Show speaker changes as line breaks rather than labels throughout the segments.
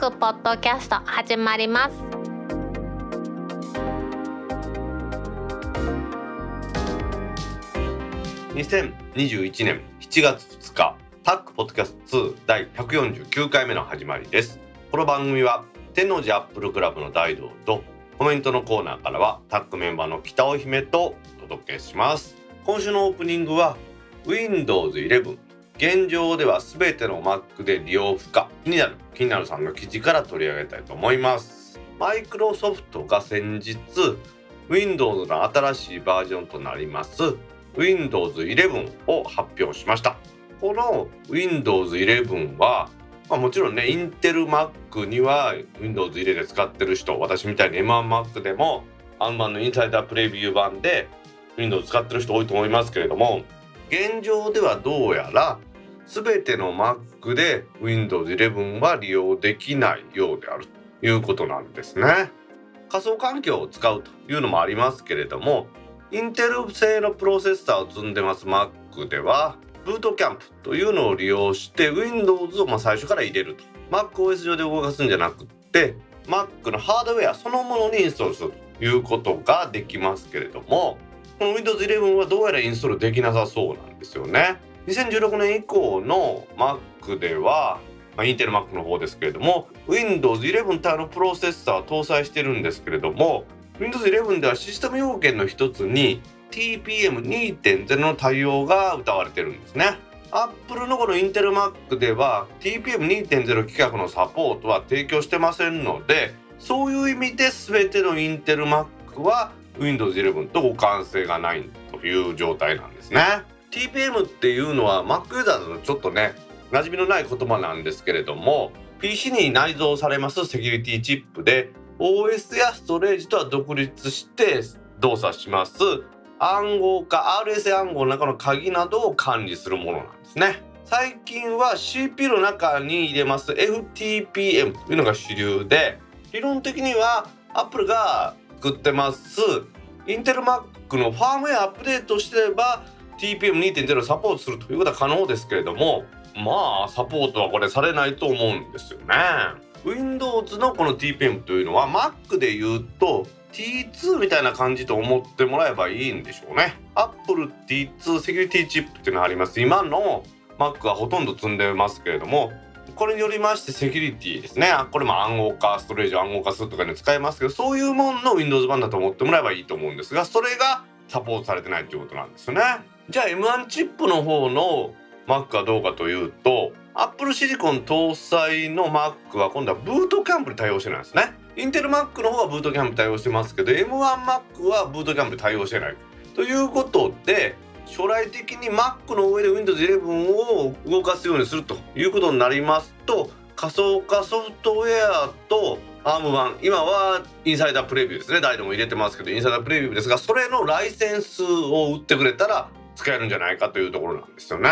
クポッドキャスト始まります。
2021年7月2日タックポッドキャスト2第149回目の始まりです。この番組は天王寺アップルクラブの大道とコメントのコーナーからはタックメンバーの北尾姫とお届けします。今週のオープニングは Windows 11現状では全ての Mac で利用不可になる。気になるさんの記事から取り上げたいと思います。マイクロソフトが先日 Windows の新しいバージョンとなります。Windows 11を発表しました。この Windows 11はまあ、もちろんねインテル Mac には Windows 入れて使ってる人私みたいに M1Mac でもアンマンのインサイダープレビュー版で Windows 使ってる人多いと思いますけれども現状ではどうやら全ての Mac で Windows 11は利用できないようであるということなんですね。仮想環境を使うというのもありますけれどもインテル製のプロセッサーを積んでます Mac ではブートキャンプというのを利用して Windows をま最初から入れると MacOS 上で動かすんじゃなくって Mac のハードウェアそのものにインストールするということができますけれどもこの Windows 11はどうやらインストールできなさそうなんですよね。2016年以降の Mac では、まあ、インテル Mac の方ですけれども Windows 11対のプロセッサーを搭載してるんですけれども Windows 11ではシステム要件の一つに TPM2.0 の対応が謳われてるんですね。Apple のこのインテル Mac では TPM2.0 規格のサポートは提供してませんのでそういう意味で全てのインテル Mac は Windows 11と互換性がないという状態なんですね。TPM っていうのは Mac ユーザーだとちょっとね馴染みのない言葉なんですけれども PC に内蔵されますセキュリティチップで OS やストレージとは独立して動作します。暗号化 RSA 暗号の中の鍵などを管理するものなんですね。最近は CPU の中に入れます。FTPM というのが主流で理論的には Apple が作ってます。インテル Mac のファームウェアアップデートしてれば TPM2.0 サポートするということは可能ですけれどもまあサポートはこれされないと思うんですよね。Windows のこの TPM というのは Mac で言うと T2 みたいな感じと思ってもらえばいいんでしょうね。Apple T2 セキュリティチップっていうのがあります。今の Mac はほとんど積んでますけれどもこれによりましてセキュリティですね。これも暗号化ストレージを暗号化するとかに使えますけどそういうもんの Windows 版だと思ってもらえばいいと思うんですがそれがサポートされてないということなんですよね。じゃあ M1 チップの方の Mac はどうかというと Apple シリコン搭載の Mac は今度はブートキャンプに対応してないんですね。インテル Mac の方はブートキャンプ対応してますけど M1Mac はブートキャンプ対応してない。ということで将来的に Mac の上で Windows 11を動かすようにするということになりますと仮想化ソフトウェアと ARM1 今はインサイダープレビューですね。誰でも入れてますけどインサイダープレビューですがそれのライセンスを売ってくれたら使えるんじゃないかというところなんですよね。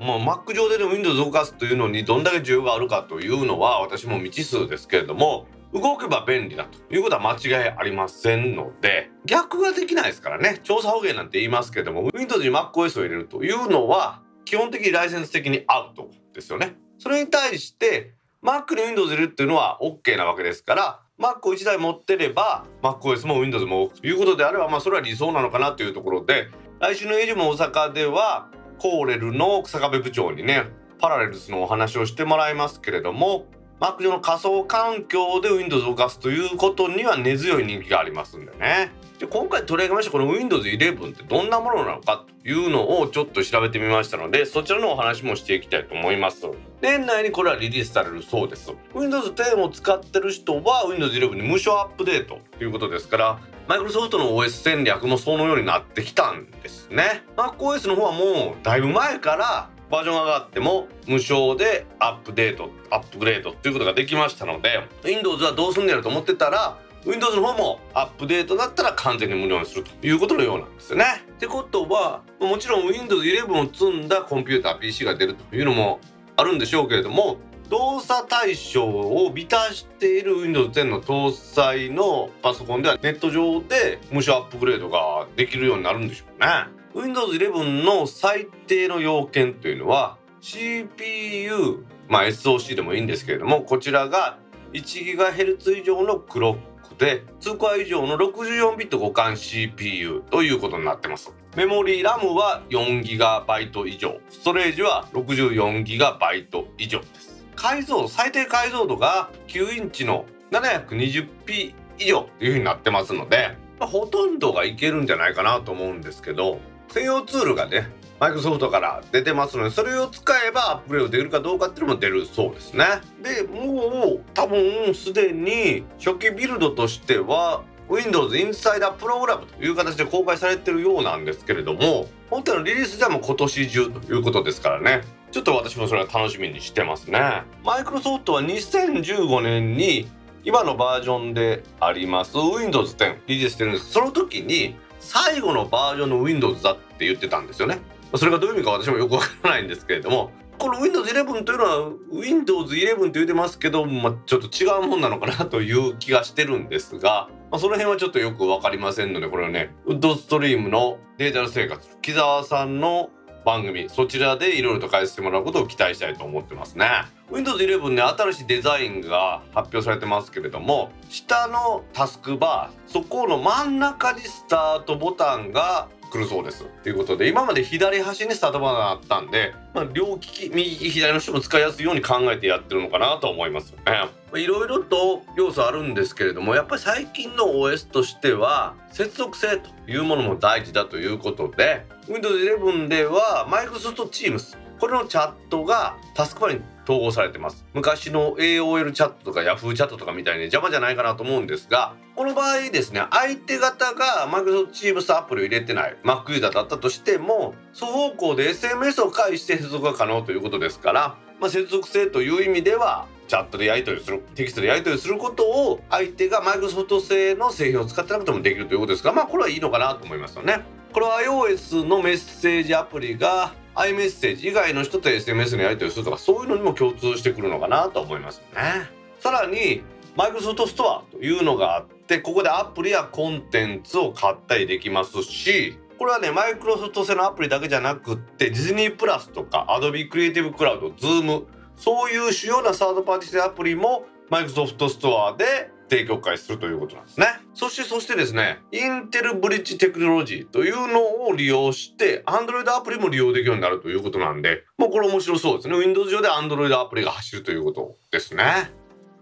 まあ、Mac 上ででも Windows 動かすというのにどんだけ需要があるかというのは私も未知数ですけれども動けば便利だということは間違いありませんので逆ができないですからね調査捕鯨なんて言いますけども Windows に MacOS を入れるというのは基本的にライセンス的にアウトですよね。それに対して Mac に Windows 入れるっていうのは OK なわけですから Mac を1台持ってれば MacOS も Windows もということであればまあそれは理想なのかなというところで来週のエイジも大阪ではコーレルの日下部部長にねパラレルスのお話をしてもらいますけれども Mac 上の仮想環境で Windows を動かすということには根強い人気がありますんでね。で今回取り上げましたこの Windows 11ってどんなものなのかというのをちょっと調べてみましたのでそちらのお話もしていきたいと思います。年内にこれはリリースされるそうです。Windows 10を使ってる人は Windows 11に無償アップデートということですからマイクロソフトの OS 戦略もそのようになってきたんですね。MacOS の方はもうだいぶ前からバージョン上がっても無償でアップデートアップグレードっていうことができましたので Windows はどうすんねやろと思ってたら Windows の方もアップデートだったら完全に無料にするということのようなんですよね。ってことはもちろん Windows 11を積んだコンピューター PC が出るというのもあるんでしょうけれども動作対象を満たしている Windows 10の搭載のパソコンではネット上で無償アップグレードができるようになるんでしょうね。Windows 11の最低の要件というのは CPU まあ SOC でもいいんですけれどもこちらが 1GHz 以上のクロックで2コア以上の64ビット互換 CPU ということになってます。メモリー RAM は 4GB 以上ストレージは 64GB 以上です。解像最低解像度が9インチの 720p 以上というふうになってますので、まあ、ほとんどがいけるんじゃないかなと思うんですけど専用ツールがねマイクロソフトから出てますのでそれを使えばアップグレードできるかどうかっていうのも出るそうですね。でもう多分すでに初期ビルドとしては Windows Insider Program という形で公開されてるようなんですけれども本体のリリースではもう今年中ということですからね。ちょっと私もそれは楽しみにしてますね。マイクロソフトは2015年に今のバージョンであります Windows 10リリースしてるんですその時に最後のバージョンの Windows だって言ってたんですよね。それがどういう意味か私もよくわからないんですけれども。この Windows 11というのは Windows 11と言ってますけど、まあ、ちょっと違うもんなのかなという気がしてるんですが、まあ、その辺はちょっとよく分かりませんのでこれはねウッドストリームのデジタル生活木澤さんの番組そちらでいろいろと返してもらうことを期待したいと思ってますね。Windows 11ね新しいデザインが発表されてますけれども下のタスクバーそこの真ん中にスタートボタンが来るそうですということで今まで左端にスタートボタンがあったんで、まあ、両利き右利き左の人も使いやすいように考えてやってるのかなと思いますよね。いろいろと要素あるんですけれどもやっぱり最近の OS としては接続性というものも大事だということで Windows 11では Microsoft Teams これのチャットがタスクバーに統合されてます昔の AOL チャットとか Yahoo チャットとかみたいに邪魔じゃないかなと思うんですがこの場合ですね相手方が Microsoft Teams アプリを入れてない Mac ユーザーだったとしても双方向で SMS を介して接続が可能ということですから、まあ、接続性という意味ではチャットでやり取りするテキストでやり取りすることを相手がマイクロソフト製の製品を使ってなくてもできるということですからまあこれはいいのかなと思いますよね。これは iOS のメッセージアプリが iMessage 以外の人と SMS のやり取りするとかそういうのにも共通してくるのかなと思いますね。さらにマイクロソフトストアというのがあってここでアプリやコンテンツを買ったりできますしこれはねマイクロソフト製のアプリだけじゃなくってディズニープラスとか Adobe クリエイティブクラウド Zoom そういう主要なサードパーティー製アプリもマイクロソフトストアで提供開始するということなんですね。そしてそしてですね、インテルブリッジテクノロジーというのを利用して、Android アプリも利用できるようになるということなんで、もうこれ面白そうですね。Windows 上で Android アプリが走るということですね。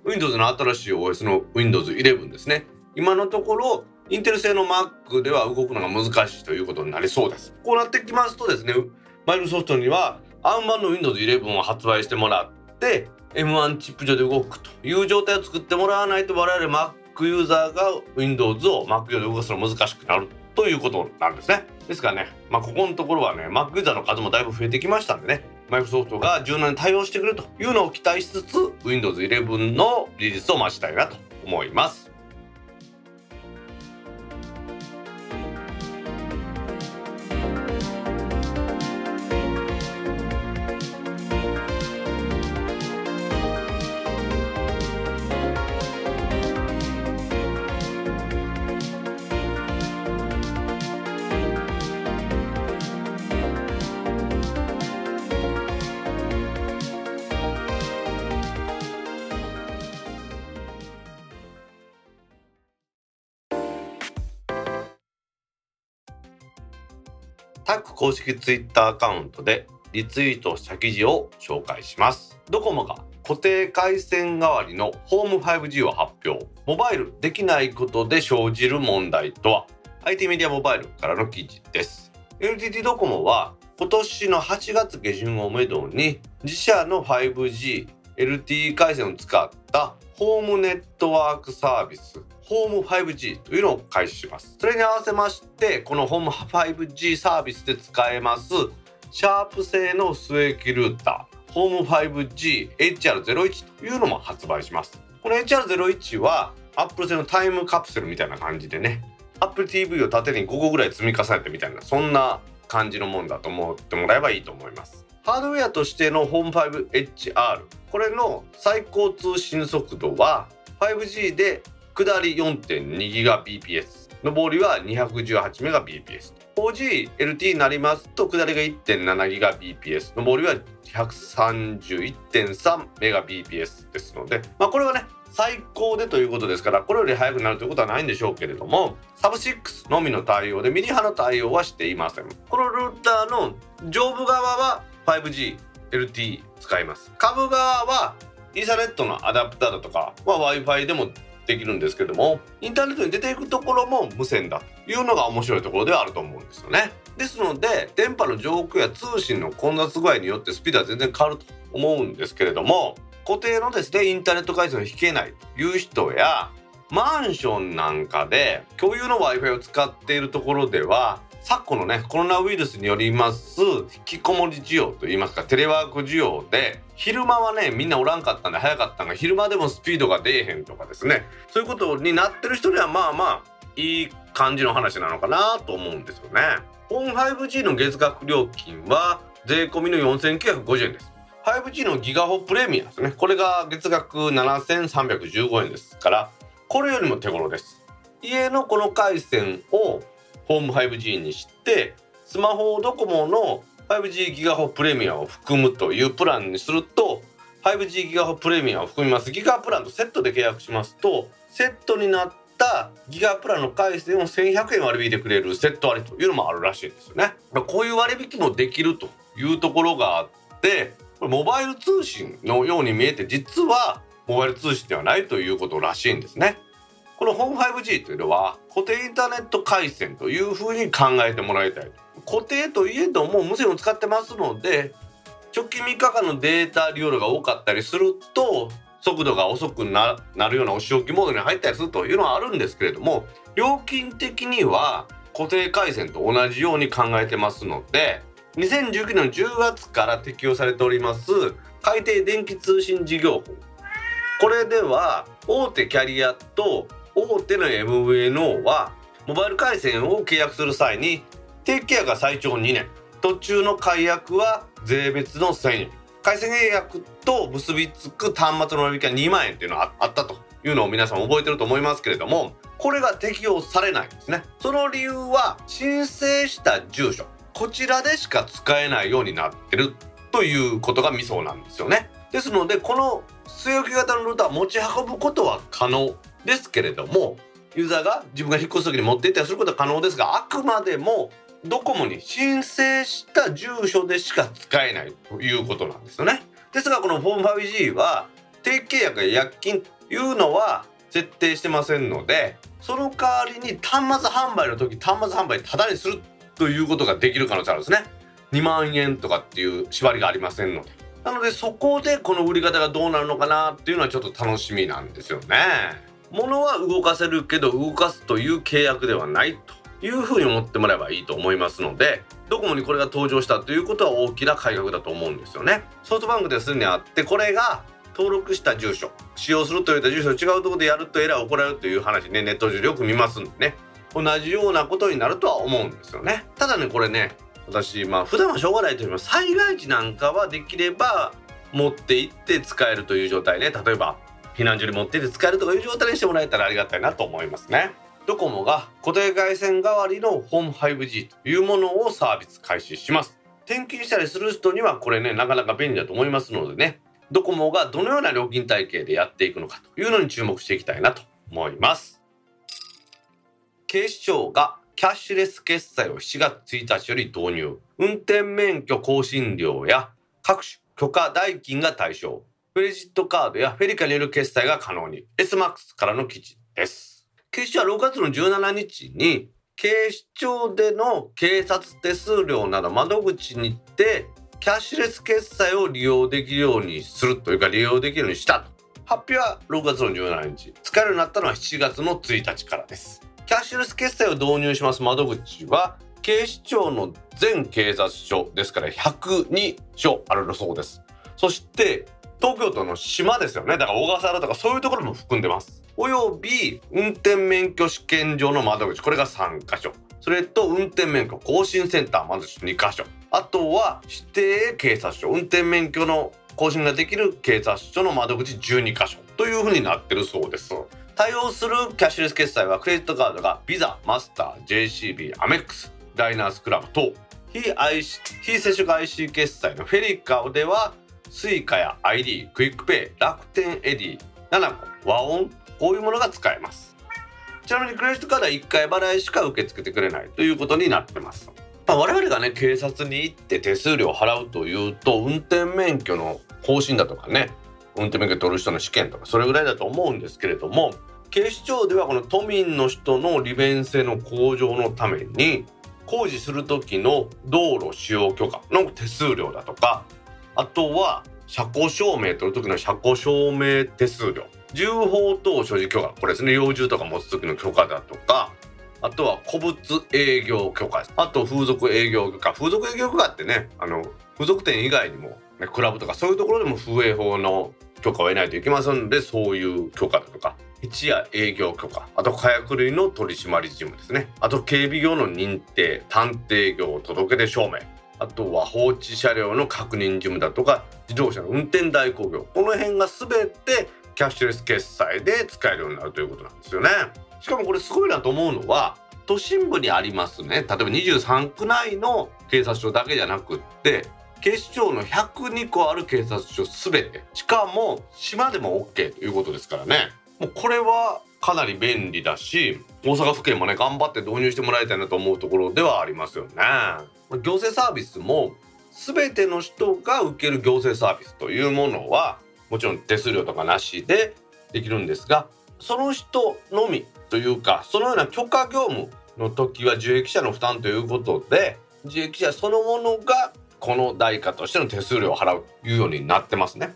Windows の新しい OS の Windows 11ですね。今のところ、インテル製の Mac では動くのが難しいということになりそうです。こうなってきますとですね、マイクロソフトには ARM 版の Windows 11を発売してもらって、M1 チップ上で動くという状態を作ってもらわないと我々 Mac ユーザーが Windows を Mac 上で動かすのは難しくなるということなんですね。ですからね、まあ、ここのところはね Mac ユーザーの数もだいぶ増えてきましたんでねマイクロソフトが柔軟に対応してくれるというのを期待しつつ Windows 11のリリースを待ちたいなと思います。公式ツイッターアカウントでリツイートした記事を紹介します。ドコモが固定回線代わりのホーム 5G を発表。モバイルできないことで生じる問題とは？IT メディアモバイルからの記事です。NTT ドコモは今年の8月下旬をめどに自社の 5G LTE 回線を使ったホームネットワークサービスホーム 5G というのを開始します。それに合わせましてこのホーム 5G サービスで使えますシャープ製の末液ルーターホーム 5GHR01 というのも発売します。この HR01 は Apple 製のタイムカプセルみたいな感じでね Apple TV を縦に5個ぐらい積み重ねてみたいなそんな感じのもんだと思ってもらえばいいと思います。ハードウェアとしてのホーム 5HR これの最高通信速度は 5G で下り 4.2Gbps 上りは 218Mbps 4GLT になりますと下りが 1.7Gbps 上りは 131.3Mbps ですので、まあ、これはね最高でということですからこれより速くなるということはないんでしょうけれどもサブ6のみの対応でミリ波の対応はしていません。このルーターの上部側は 5GLT 使います。下部側はイーサネットのアダプターだとか、まあ、Wi-Fi でもできるんですけどもインターネットに出ていくところも無線だというのが面白いところではあると思うんですよね。ですので電波の上空や通信の混雑具合によってスピードは全然変わると思うんですけれども固定のですねインターネット回線を引けないという人やマンションなんかで共有の Wi-Fi を使っているところでは昨今のねコロナウイルスによります引きこもり需要といいますかテレワーク需要で昼間はねみんなおらんかったんで早かったんが昼間でもスピードが出えへんとかですねそういうことになってる人にはまあまあいい感じの話なのかなと思うんですよね。本 5G の月額料金は税込みの4950円です。5G のギガホプレミアですね。これが月額7315円ですから、これよりも手頃です。家のこの回線をホーム 5G にしてスマホドコモの 5G ギガホプレミアを含むというプランにすると 5G ギガホプレミアを含みますギガプランとセットで契約しますとセットになったギガプランの回線を1100円割引いてくれるセット割というのもあるらしいんですよね。こういう割引もできるというところがあってモバイル通信のように見えて実はモバイル通信ではないということらしいんですね。このホーム 5G というのは固定インターネット回線というふうに考えてもらいたい固定といえども無線を使ってますので直近3日間のデータ利用量が多かったりすると速度が遅くなるようなお仕置きモードに入ったりするというのはあるんですけれども料金的には固定回線と同じように考えてますので2019年10月から適用されております海底電気通信事業法これでは大手キャリアと大手の MVNO はモバイル回線を契約する際に定期契約が最長2年。途中の解約は税別の1000円。回線契約と結びつく端末の割引は2万円っていうのがあったというのを皆さん覚えてると思いますけれどもこれが適用されないんですね。その理由は申請した住所こちらでしか使えないようになってるということがミソなんですよね。ですのでこの据え置き型のルーター持ち運ぶことは可能ですけれどもユーザーが自分が引っ越す時に持っていったりすることは可能ですがあくまでもドコモに申請した住所でしか使えないということなんですよね。ですがこの 4-5G は定期契約や約金というのは設定してませんのでその代わりに端末販売の時端末販売タダにするということができる可能性あるんですね。2万円とかっていう縛りがありませんので。なのでそこでこの売り方がどうなるのかなっていうのはちょっと楽しみなんですよね。物は動かせるけど動かすという契約ではないというふうに思ってもらえばいいと思いますのでドコモにこれが登場したということは大きな改革だと思うんですよね。ソフトバンクですでにあってこれが登録した住所使用するといった住所違うとこでやるとエラーを行うという話ねネット上でよく見ますんでね。同じようなことになるとは思うんですよね。ただねこれね私まあ普段はしょうがないと言います災害時なんかはできれば持って行って使えるという状態ね例えば避難所に持って行って使えるとかいう状態にしてもらえたらありがたいなと思いますね。ドコモが固定回線代わりのホーム 5G というものをサービス開始します。転勤したりする人にはこれねなかなか便利だと思いますのでねドコモがどのような料金体系でやっていくのかというのに注目していきたいなと思います。警視庁がキャッシュレス決済を7月1日より導入。運転免許更新料や各種許可代金が対象。クレジットカードやフェリカによる決済が可能に。SMAX からの記事です。警視庁は6月の17日に警視庁での警察手数料など窓口に行ってキャッシュレス決済を利用できるようにするというか利用できるようにしたと。発表は6月の17日。使えるようになったのは7月の1日からです。キャッシュレス決済を導入します窓口は警視庁の全警察署ですから102署あるそうです。そして東京都の島ですよね。だから小笠原とかそういうところも含んでます。および運転免許試験場の窓口。これが3箇所。それと運転免許更新センター窓口2箇所。あとは指定警察署。運転免許の更新ができる警察署の窓口12箇所。というふうになってるそうです。対応するキャッシュレス決済はクレジットカードがビザ、マスター、JCB、アメックス、ダイナースクラブ等非 IC 非接触 IC 決済のフェリカでは Suica や ID、クイックペイ、楽天エディ、 nanaco、WAONこういうものが使えます。ちなみにクレジットカードは1回払いしか受け付けてくれないということになってます。まあ、我々がね警察に行って手数料を払うというと運転免許の更新だとかね運転免許取る人の試験とかそれぐらいだと思うんですけれども警視庁ではこの都民の人の利便性の向上のために工事する時の道路使用許可の手数料だとかあとは車庫証明取る時の車庫証明手数料銃砲等所持許可これですね猟銃とか持つ時の許可だとかあとは古物営業許可あと風俗営業許可。風俗営業許可ってねあの風俗店以外にも、クラブとかそういうところでも風営法の許可を得ないといけませんのでそういう許可だとか一夜営業許可あと火薬類の取締り事務ですね。あと警備業の認定探偵業届出証明。あとは放置車両の確認事務だとか自動車の運転代行業。この辺が全てキャッシュレス決済で使えるようになるということなんですよね。しかもこれすごいなと思うのは都心部にありますね。例えば23区内の警察署だけじゃなくって警視庁の102個ある警察署全て。しかも島でも OK ということですからね。もうこれはかなり便利だし大阪府警もね頑張って導入してもらいたいなと思うところではありますよね。行政サービスも全ての人が受ける行政サービスというものはもちろん手数料とかなしでできるんですがその人のみというかそのような許可業務の時は受益者の負担ということで受益者そのものがこの代価としての手数料を払うというようになってますね。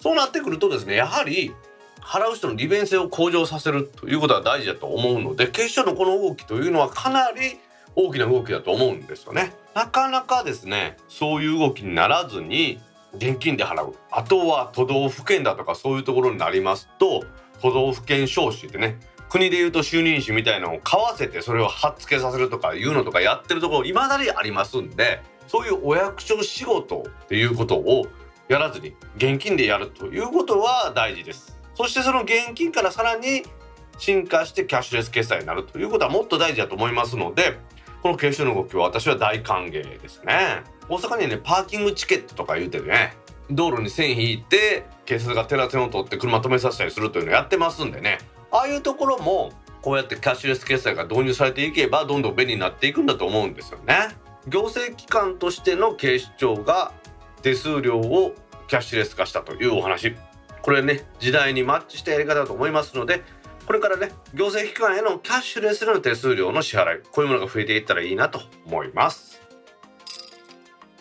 そうなってくるとですねやはり払う人の利便性を向上させるということは大事だと思うので警視庁のこの動きというのはかなり大きな動きだと思うんですよね。なかなかですねそういう動きにならずに現金で払うあとは都道府県だとかそういうところになりますと都道府県招集でね国でいうと就任誌みたいなのを買わせてそれを貼っつけさせるとかいうのとかやってるところいまだにありますんでそういうお役所仕事っていうことをやらずに現金でやるということは大事です。そしてその現金からさらに進化してキャッシュレス決済になるということはもっと大事だと思いますのでこの警視庁の動きは私は大歓迎ですね。大阪にねパーキングチケットとか言うてね道路に線引いて警察がテラ線を取って車止めさせたりするというのをやってますんでねああいうところもこうやってキャッシュレス決済が導入されていけばどんどん便利になっていくんだと思うんですよね。行政機関としての警視庁が手数料をキャッシュレス化したというお話。これね時代にマッチしたやり方だと思いますのでこれからね行政機関へのキャッシュレスの手数料の支払いこういうものが増えていったらいいなと思います。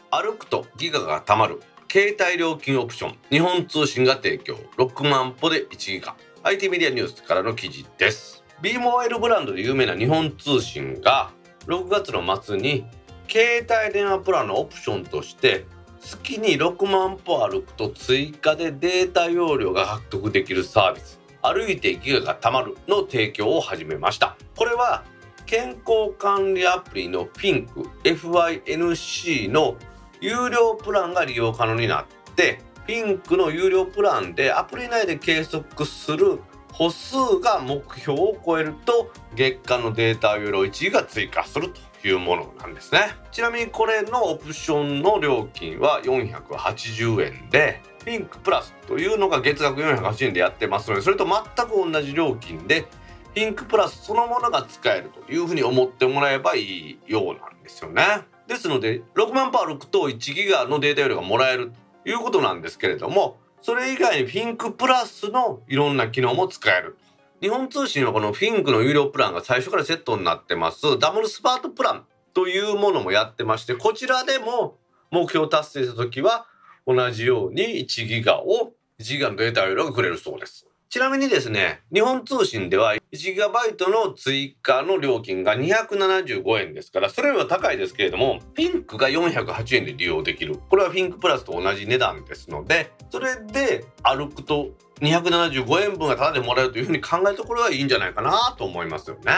歩くとギガがたまる携帯料金オプション日本通信が提供6万歩で1ギガ。IT メディアニュースからの記事です。B モバイルブランドで有名な日本通信が6月の末に携帯電話プランのオプションとして月に6万歩歩くと追加でデータ容量が獲得できるサービス歩いてギガがたまるの提供を始めました。これは健康管理アプリの FINC FYNC の有料プランが利用可能になってピンクの有料プランでアプリ内で計測する歩数が目標を超えると月間のデータ容量1位が追加すると。いうものなんですね。ちなみにこれのオプションの料金は480円でピンクプラスというのが月額480円でやってますのでそれと全く同じ料金でピンクプラスそのものが使えるというふうに思ってもらえばいいようなんですよね。ですので6万歩歩くと1ギガのデータ容量がもらえるということなんですけれどもそれ以外にフィンクプラスのいろんな機能も使える。日本通信はこのフィンクの有料プランが最初からセットになってます。ダブルスパートプランというものもやってましてこちらでも目標達成した時は同じように1ギガを1ギガのデータ容量がくれるそうです。ちなみにですね、日本通信では 1GB の追加の料金が275円ですから、それよりは高いですけれども、ピンクが408円で利用できる。これはピンクプラスと同じ値段ですので、それで歩くと275円分がタダでもらえるというふうに考えるところはいいんじゃないかなと思いますよね。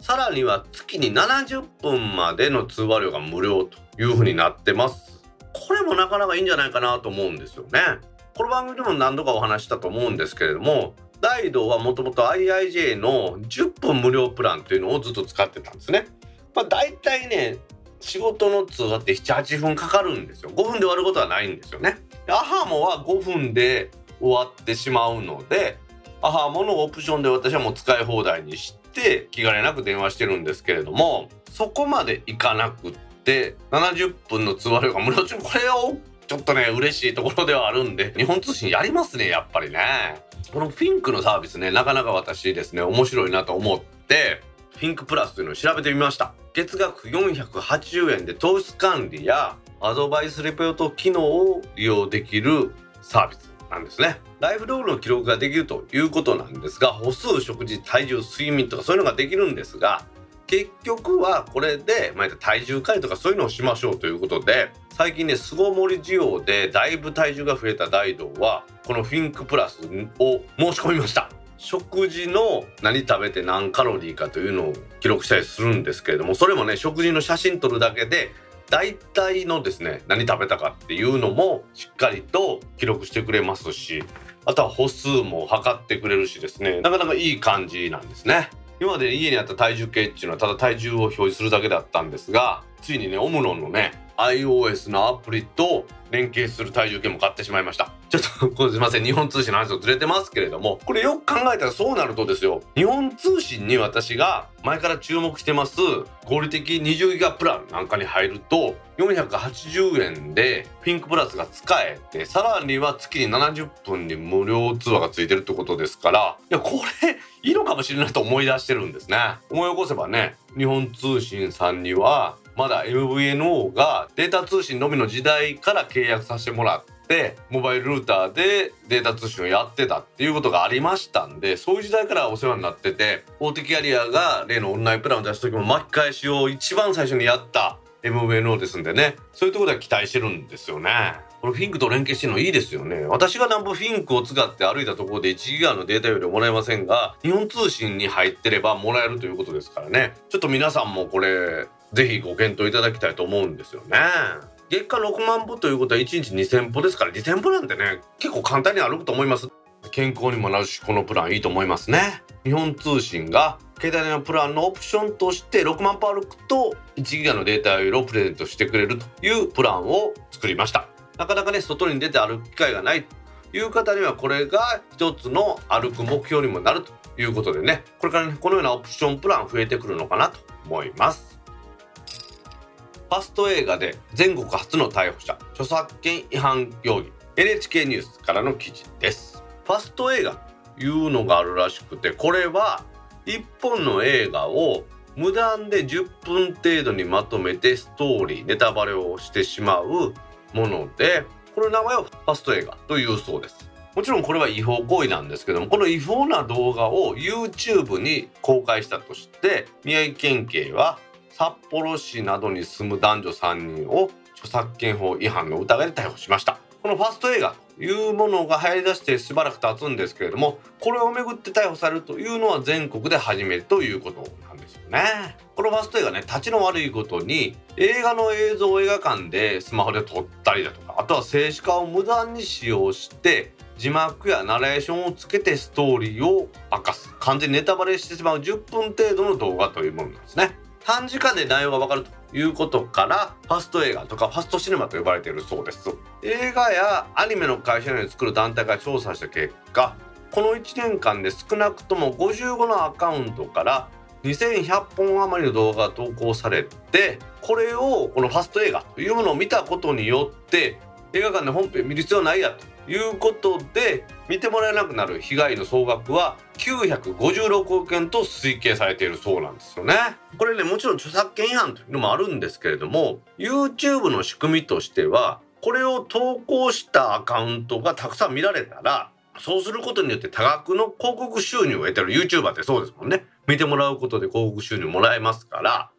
さらには月に70分までの通話料が無料というふうになってます。これもなかなかいいんじゃないかなと思うんですよね。この番組でも何度かお話したと思うんですけれども大道はもともと IIJ の10分無料プランというのをずっと使ってたんですね。まあ、大体ね仕事の通話って78分かかるんですよ5分で終わることはないんですよね。アハモは5分で終わってしまうのでアハモのオプションで私はもう使い放題にして気兼ねなく電話してるんですけれどもそこまでいかなくって70分の通話料がもちろんこれをちょっとね嬉しいところではあるんで 日本通信やりますねやっぱりね。このフィンクのサービスねなかなか私ですね面白いなと思ってフィンクプラスというのを調べてみました。月額480円で糖質管理やアドバイスレポート機能を利用できるサービスなんですね。ライフログの記録ができるということなんですが歩数食事体重睡眠とかそういうのができるんですが結局はこれで、まあ、体重管理とかそういうのをしましょうということで最近ね巣ごもり需要でだいぶ体重が増えた大道はこのフィンクプラスを申し込みました。食事の何食べて何カロリーかというのを記録したりするんですけれどもそれもね食事の写真撮るだけで大体のですね何食べたかっていうのもしっかりと記録してくれますしあとは歩数も測ってくれるしですねなかなかいい感じなんですね。今まで家にあった体重計っていうのはただ体重を表示するだけだったんですがついにねオムロンのね iOS のアプリと連携する体重計も買ってしまいました。ちょっとすいません。日本通信の話とずれてますけれどもこれよく考えたらそうなるとですよ。日本通信に私が前から注目してます合理的20ギガプランなんかに入ると480円でピンクプラスが使えてさらには月に70分に無料通話がついてるってことですからいやこれいいのかもしれないと思い出してるんですね。思い起こせばね日本通信さんにはまだ MVNO がデータ通信のみの時代から契約させてもらってモバイルルーターでデータ通信をやってたっていうことがありましたんでそういう時代からお世話になってて大手キャリアが例のオンラインプランを出す時も巻き返しを一番最初にやった MVNO ですんでねそういうところでは期待してるんですよね。このフィンクと連携してるのいいですよね。私がなんぼフィンクを使って歩いたところで1ギガのデータよりもらえませんが、日本通信に入ってればもらえるということですからね。ちょっと皆さんもこれ、ぜひご検討いただきたいと思うんですよね。月間6万歩ということは1日2000歩ですから2000歩なんてね、結構簡単に歩くと思います。健康にもなるし、このプランいいと思いますね。日本通信が携帯のプランのオプションとして6万歩歩くと1ギガのデータ容量をプレゼントしてくれるというプランを作りました。なかなかね外に出て歩く機会がないという方にはこれが一つの歩く目標にもなるということでねこれからねこのようなオプションプラン増えてくるのかなと思いますァスト映画で全国初の逮捕者著作権違反容疑 NHK ニュースからの記事です。ファスト映画というのがあるらしくてこれは1本の映画を無断で10分程度にまとめてストーリーネタバレをしてしまうものでこの名前をファスト映画というそうです。もちろんこれは違法行為なんですけどもこの違法な動画を YouTube に公開したとして宮城県警は札幌市などに住む男女3人を著作権法違反の疑いで逮捕しました。このファスト映画というものが流行りだしてしばらく経つんですけれどもこれをめぐって逮捕されるというのは全国で初めてということなんですよね。このファースト映画ね立ちの悪いことに映画の映像を映画館でスマホで撮ったりだとかあとは静止画を無断に使用して字幕やナレーションをつけてストーリーを明かす。完全にネタバレしてしまう10分程度の動画というものなんですね。短時間で内容がわかるということからファスト映画とかファストシネマと呼ばれているそうです。映画やアニメの会社に作る団体が調査した結果この1年間で少なくとも55のアカウントから2100本余りの動画が投稿されてこれをこのファスト映画というものを見たことによって映画館で本編見る必要ないやと。いうことで見てもらえなくなる被害の総額は956億円と推計されているそうなんですよね。これねもちろん著作権違反というのもあるんですけれども YouTube の仕組みとしてはこれを投稿したアカウントがたくさん見られたらそうすることによって多額の広告収入を得てる YouTuber ってそうですもんね。見てもらうことで広告収入もらえますから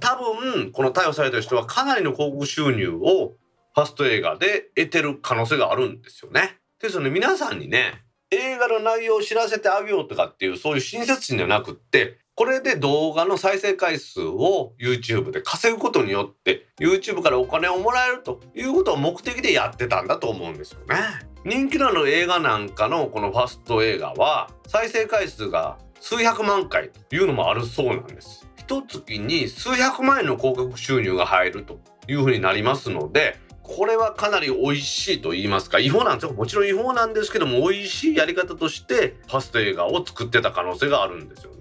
多分この逮捕された人はかなりの広告収入をファスト映画で得てる可能性があるんですよね。ですので皆さんにね映画の内容を知らせてあげようとかっていうそういう親切心じゃなくってこれで動画の再生回数を YouTube で稼ぐことによって YouTube からお金をもらえるということを目的でやってたんだと思うんですよね。人気のある映画なんかのこのファスト映画は再生回数が数百万回というのもあるそうなんです。一月に数百万円の広告収入が入るというふうになりますのでこれはかなり美味しいと言いますか違法なんですよ。もちろん違法なんですけども美味しいやり方としてファスト映画を作ってた可能性があるんですよね。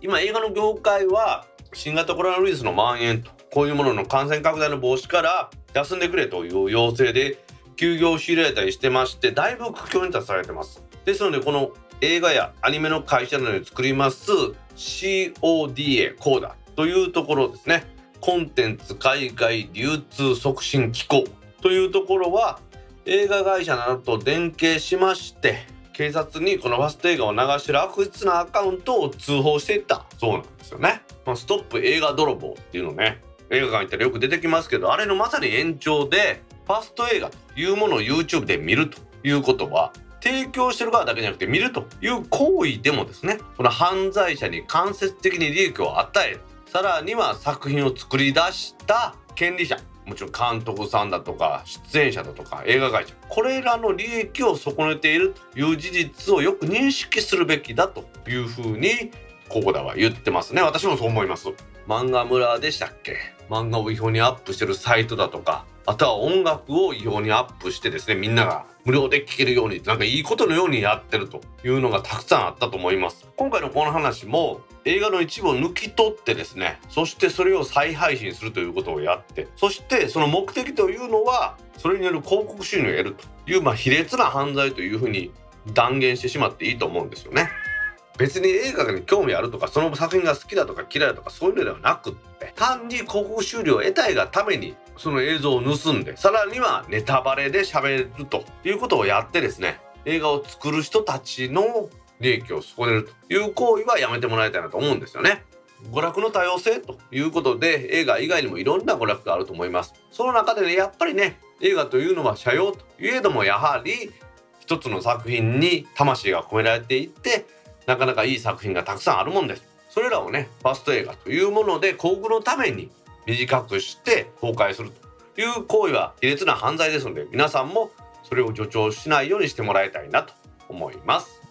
今映画の業界は新型コロナウイルスの蔓延とこういうものの感染拡大の防止から休んでくれという要請で休業を強いられたりしてましてだいぶ苦境に立たされてます。ですのでこの映画やアニメの会社などに作ります CODA コーダというところですね。コンテンツ海外流通促進機構というところは映画会社などと連携しまして警察にこのファスト映画を流してる悪質なアカウントを通報していったそうなんですよね。まあ、ストップ映画泥棒っていうのね映画館行ったらよく出てきますけどあれのまさに延長でファスト映画というものを YouTube で見るということは提供してる側だけじゃなくて見るという行為でもですねこの犯罪者に間接的に利益を与えさらには作品を作り出した権利者もちろん監督さんだとか出演者だとか映画会社これらの利益を損ねているという事実をよく認識するべきだというふうにここだは言ってますね。私もそう思います。漫画村でしたっけ？漫画を違法にアップしてるサイトだとかあとは音楽を違法にアップしてですねみんなが無料で聴けるようになんかいいことのようにやってるというのがたくさんあったと思います。今回のこの話も映画の一部を抜き取ってですねそしてそれを再配信するということをやってそしてその目的というのはそれによる広告収入を得るというまあ卑劣な犯罪というふうに断言してしまっていいと思うんですよね。別に映画に興味あるとかその作品が好きだとか嫌いだとかそういうのではなくって単に広告収入を得たいがためにその映像を盗んでさらにはネタバレで喋るということをやってですね映画を作る人たちの利益を損ねるという行為はやめてもらいたいなと思うんですよね。娯楽の多様性ということで映画以外にもいろんな娯楽があると思います。その中でねやっぱりね映画というのは社用といえどもやはり一つの作品に魂が込められていってなかなかいい作品がたくさんあるもんです。それらをねファスト映画というもので広告のために短くして公開するという行為は卑劣な犯罪ですので皆さんもそれを助長しないようにしてもらいたいなと思います。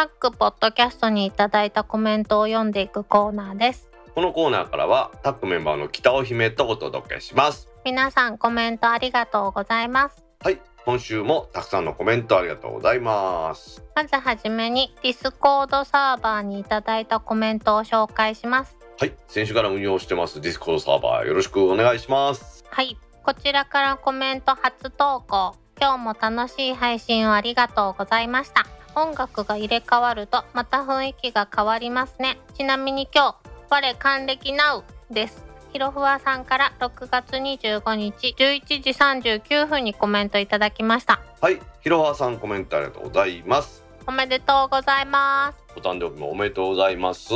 タックポッドキャストにいただいたコメントを読んでいくコーナーです。
このコーナーからはタックメンバーの北尾姫とお届けします。
皆さんコメントありがとうございます。
はい今週もたくさんのコメントありがとうございます。
まずはじめにディスコードサーバーにいただいたコメントを紹介します。
はい先週から運用してますディスコードサーバーよろしくお願いします。
はいこちらからコメント初投稿。今日も楽しい配信をありがとうございました音楽が入れ替わるとまた雰囲気が変わりますね。ちなみに今日我還暦 NOW です。ひろふわさんから6月25日11時39分にコメントいただきました。
はいひろはさんコメントありがとうございます。
おめでとうございます。
お誕生日もおめでとうございます。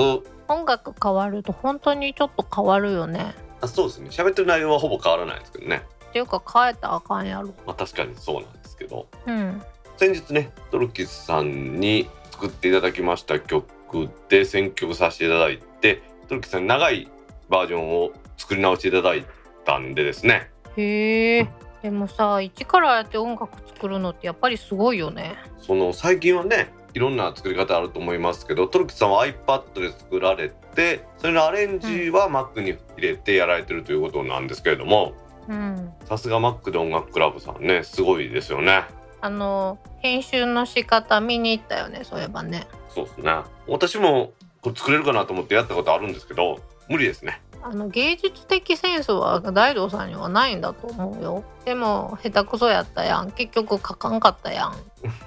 音楽変わると本当にちょっと変わるよね。
あそうですね。喋ってる内容はほぼ変わらないですけどね。
っていうか変えたらあかんやろ。
まあ確かにそうなんですけど。
うん
先日ねトルキスさんに作っていただきました曲で選曲させていただいてトルキスさんに長いバージョンを作り直していただいたんでですね。
へえでもさ一からやって音楽作るのってやっぱりすごいよね。
その最近はねいろんな作り方あると思いますけどトルキスさんは iPad で作られてそれのアレンジは Mac に入れてやられてるということなんですけれども
うん。
さすが Mac で音楽クラブさんねすごいですよね
あの編集の仕方見に行ったよねそういえばね。
そうですね。私もこれ作れるかなと思ってやったことあるんですけど無理ですね。
あの芸術的センスは大道さんにはないんだと思うよ。でも下手くそやったやん。結局書かんかったやん。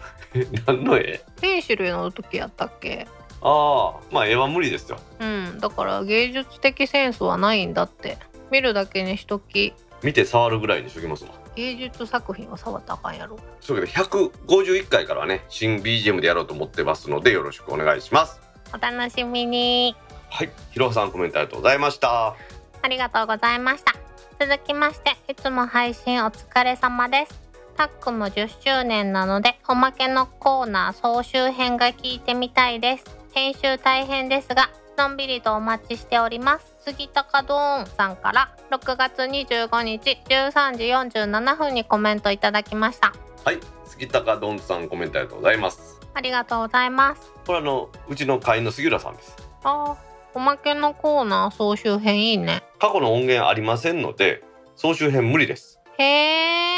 何の絵？
ペンシルの時やったっけ？
ああまあ絵は無理ですよ。
うん。だから芸術的センスはないんだって。見るだけにしとき。
見て触るぐらいにしときますわ
芸術作品は触ったらあかんやろ。
そうけで151回からはね新 BGM でやろうと思ってますのでよろしくお願いします。
お楽しみに。
はいひろはさんコメントありがとうございました。
ありがとうございました。続きましていつも配信お疲れ様です。タックも10周年なのでおまけのコーナー総集編が聞いてみたいです。編集大変ですがのんびりとお待ちしております。杉高ドーンさんから6月25日13時47分にコメントいただきました。
はい杉高どんさんコメントありがとうございます。
ありがとうございます。
これあのうちの会員の杉浦さんです。
あーおまけのコーナー総集編いいね。
過去の音源ありませんので総集編無理です。
へえ。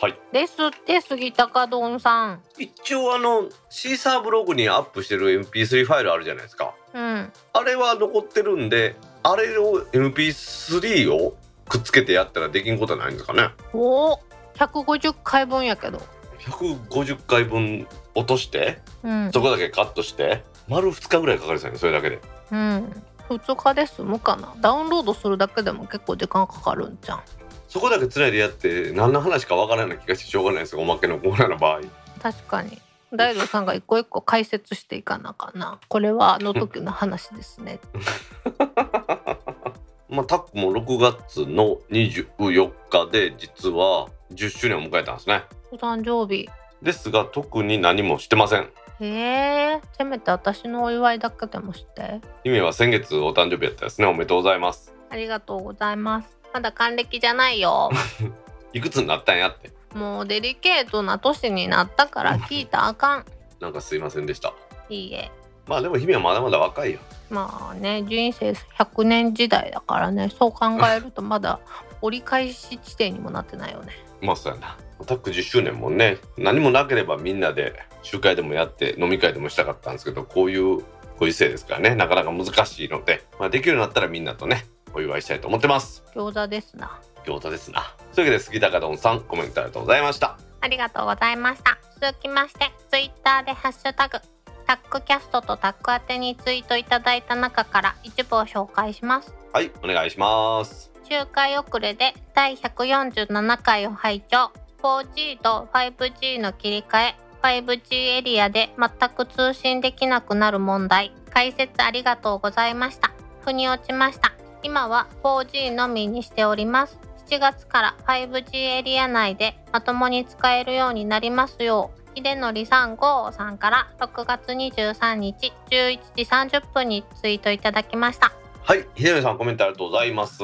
はい。
ですって杉高どんさん。
一応あのシーサーブログにアップしてる MP3 ファイルあるじゃないですか
うん。
あれは残ってるんであれを MP3 をくっつけてやったらできんことはないんですかね。
おお150回分やけど。
150回分落として
うん。
そこだけカットして丸2日ぐらいかかりそうやねそれだけで。
うん。2日で済むかな。ダウンロードするだけでも結構時間かかるんじゃん
そこだけつないでやって何の話かわからない気がしてしょうがないですよおまけのコーナーの場合。
確かに大道さんが一個一個解説していかなあかんな。これはあの時の話ですね。
まあタックも6月の24日で実は10周年を迎えたんですね。
お誕生日。
ですが特に何もしてません。
へえ。せめて私のお祝いだけでもして。
姫は先月お誕生日やったですね。おめでとうございます。
ありがとうございます。まだ還暦じゃないよ。
いくつになったんやって
もうデリケートな年になったから聞いたらあかん。
なんかすいませんでした。
いいえ。
まあでも姫はまだまだ若いよ。
まあね人生100年時代だからね。そう考えるとまだ折り返し地点にもなってないよね。
まあそうやな。タック10周年もね何もなければみんなで集会でもやって飲み会でもしたかったんですけどこういうご時世ですからね。なかなか難しいので、まあ、できるようになったらみんなとねお祝いしたいと思ってます。
餃子ですな
餃子ですな。というわけで杉高どんさんコメントありがとうございました。
ありがとうございました。続きましてツイッターでハッシュタグタックキャストとタック宛てにツイートいただいた中から一部を紹介します。
はいお願いします。
周回遅れで第147回を拝聴。4G と 5G の切り替え。5G エリアで全く通信できなくなる問題。解説ありがとうございました。腑に落ちました。今は 4G のみにしております7月から 5G エリア内でまともに使えるようになりますよう。秀則3号さんから6月23日11時30分にツイートいただきました。
はい秀則さんコメントありがとうございます。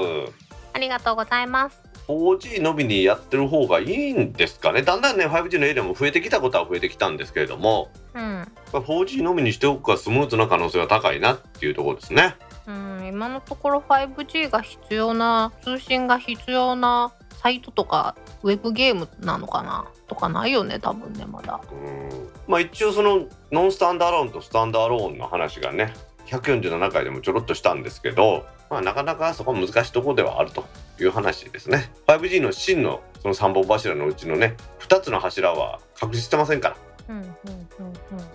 ありがとうございます。
4G のみにやってる方がいいんですかね。だんだんね 5G のエリアも増えてきたことは増えてきたんですけれども。
うん、
4G のみにしておくかスムーズな可能性が高いなっていうところですね
うん、今のところ 5G が必要な通信が必要なサイトとかウェブゲームなのかな？とかないよね多分ねまだ。
うん。まあ一応そのノンスタンダーローンとスタンダーローンの話がね147回でもちょろっとしたんですけど、まあ、なかなかそこは難しいところではあるという話ですね。5G の真のその3本柱のうちのね2つの柱は確立してませんから。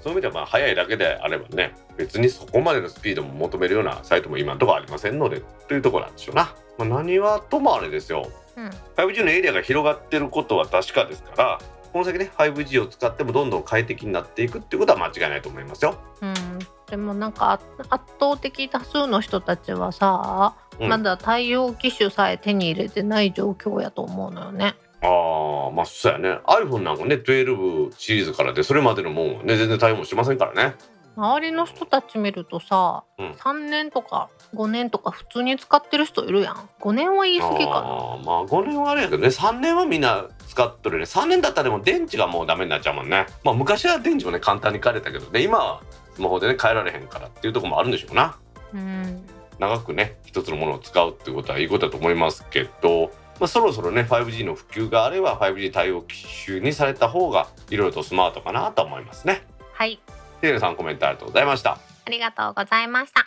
そういう意味ではまあ早いだけであればね別にそこまでのスピードも求めるようなサイトも今のところありませんのでというところなんでしょうな、まあ、何はともあれですよ。
うん。
5G のエリアが広がってることは確かですからこの先ね 5G を使ってもどんどん快適になっていくっていうことは間違いないと思いますよ。
うん。でもなんか圧圧倒的多数の人たちはさ、
うん。
まだ対応機種さえ手に入れてない状況やと思うのよね。
ああまあそうやね。iPhone なんかね12シリーズからでそれまでのもんはね全然対応もしてませんからね。
周りの人たち見るとさ、
うん。
3年とか5年とか普通に使ってる人いるやん。5年は言い過ぎかな。
あーまあ5年はあれやけどね。3年はみんな使っとるね。3年だったらでも電池がもうダメになっちゃうもんね。まあ昔は電池もね簡単に変えれたけどね。今はスマホでね変えられへんからっていうところもあるんでしょうな。
うん。
長くね一つのものを使うっていうことはいいことだと思いますけど、まあ、そろそろね 5G の普及があれば 5G 対応機種にされた方がいろいろとスマートかなと思いますね。
はい
テイルさんコメントありがとうございました。
ありがとうございました。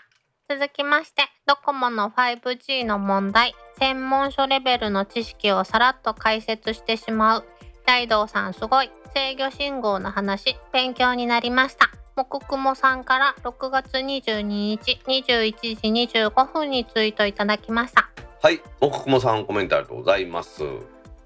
続きまして、ドコモの 5G の問題、専門書レベルの知識をさらっと解説してしまう。大道さんすごい。制御信号の話、勉強になりました。もくくもさんから6月22日21時25分にツイートいただきました。
はい、もくくもさんコメントありがとうございます。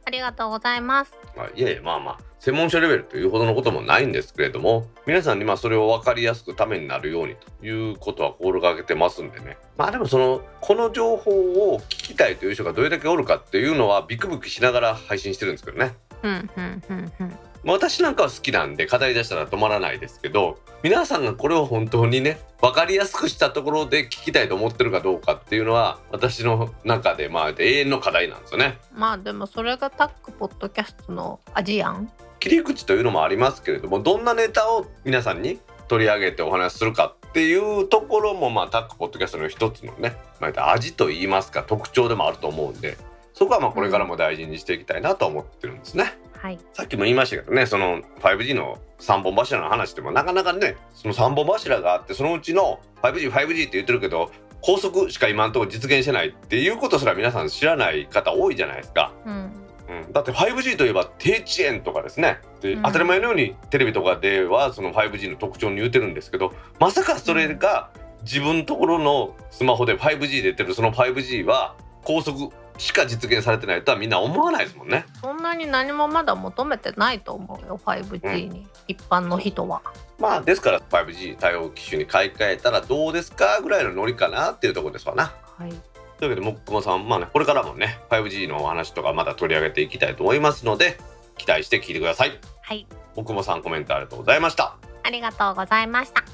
ありがとうございます。
あいやいやまあまあ専門書レベルというほどのこともないんですけれども皆さんにまあそれを分かりやすくためになるようにということは心がけてますんでねまあでもそのこの情報を聞きたいという人がどれだけおるかっていうのはビクビクしながら配信してるんですけどね
うんうんうんうん
私なんかは好きなんで語り出したら止まらないですけど皆さんがこれを本当にね分かりやすくしたところで聞きたいと思ってるかどうかっていうのは私の中でまあ永遠の課題なんですよね。
まあでもそれがタックポッドキャストの味やん
切り口というのもありますけれどもどんなネタを皆さんに取り上げてお話しするかっていうところもまあタックポッドキャストの一つのね、まあ、味といいますか特徴でもあると思うんでそこはまあこれからも大事にしていきたいなと思ってるんですね。
はい。
さっきも言いましたけどねその 5G の3本柱の話でもなかなかねその3本柱があってそのうちの 5G5G って言ってるけど高速しか今のところ実現してないっていうことすら皆さん知らない方多いじゃないですか。
うん。
うん、だって 5G といえば低遅延とかですね。で、
うん。
当たり前のようにテレビとかではその 5G の特徴に言ってるんですけどまさかそれが自分のところのスマホで 5G で出てるその 5G は高速しか実現されてないとはみんな思わないですもんね。
そんなに何もまだ求めてないと思うよ 5G に、一般の人は
まあですから 5G 対応機種に買い替えたらどうですかぐらいのノリかなっていうところですわな。
はい
というわけでもっくもさんまあねこれからもね 5G のお話とかまだ取り上げていきたいと思いますので期待して聞いてください。
はい
もっくもさんコメントありがとうございました。
ありがとうございました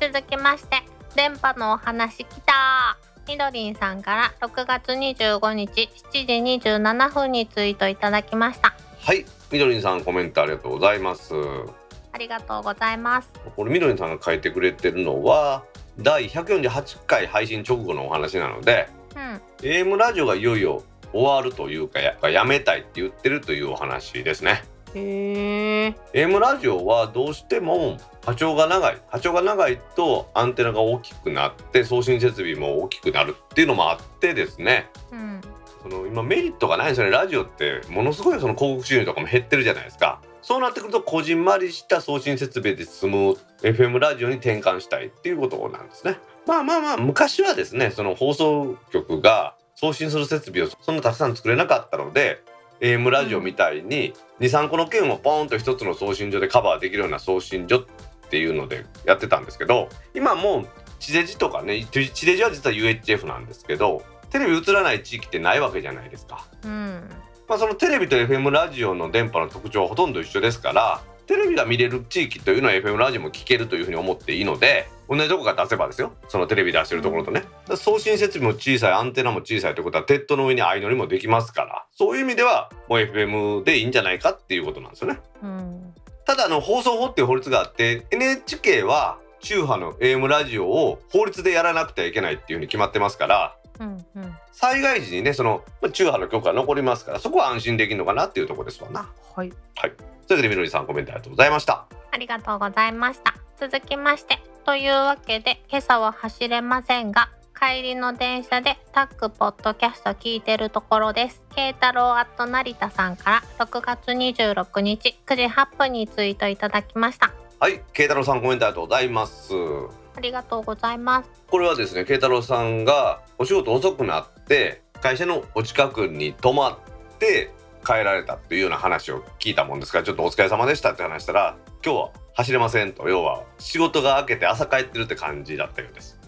続きまして電波のお話きたみどりんさんから6月25日7時27分にツイートいただきました
はい、みどりんさんコメントありがとうございます。
ありがとうございます
これみどりんさんが書いてくれてるのは第148回配信直後のお話なので
うん
AM ラジオがいよいよ終わるというかややめたいって言ってるというお話ですね。
へえ
AM ラジオはどうしても波長が長い。波長が長いとアンテナが大きくなって送信設備も大きくなるっていうのもあってですね。
うん。
その今メリットがないんですよね。ラジオってものすごいその広告収入とかも減ってるじゃないですか。そうなってくるとこじんまりした送信設備で済む FM ラジオに転換したいっていうことなんですね。まあまあまあ昔はですねその放送局が送信する設備をそんなたくさん作れなかったので AM ラジオみたいに23個の件をポーンと一つの送信所でカバーできるような送信所っていうのでやってたんですけど今もう地デジとかね地地デジは実は UHF なんですけどテレビ映らない地域ってないわけじゃないですか。
うん
まあ、そのテレビと FM ラジオの電波の特徴はほとんど一緒ですからテレビが見れる地域というのは FM ラジオも聞けるというふうに思っていいので同じとこから出せばですよ。そのテレビ出してるところとね、送信設備も小さいアンテナも小さいということは鉄塔の上に相乗りもできますから。そういう意味ではもう FM でいいんじゃないかっていうことなんですよね。
うん。
ただあの放送法っていう法律があって NHK は中波の AM ラジオを法律でやらなくてはいけないっていうふうに決まってますから
うんうん。
災害時にねそのまあ中波の許可が残りますからそこは安心できるのかなっていうところですわな。
はい。
というわけでみどりさんコメントありがとうございました。
ありがとうございました。続きましてというわけで今朝は走れませんが帰りの電車でタックポッドキャスト聞いてるところです。慶太郎アット成田さんから6月26日9時8分にツイートいただきました。
はい、慶太郎さんコメントありがとうございます。
ありがとうございます。
これはですね慶太郎さんがお仕事遅くなって会社のお近くに泊まって帰られたっていうような話を聞いたもんですからちょっとお疲れ様でしたって話したら今日は走れませんと。要は仕事が明けて朝帰ってるって感じだったようです。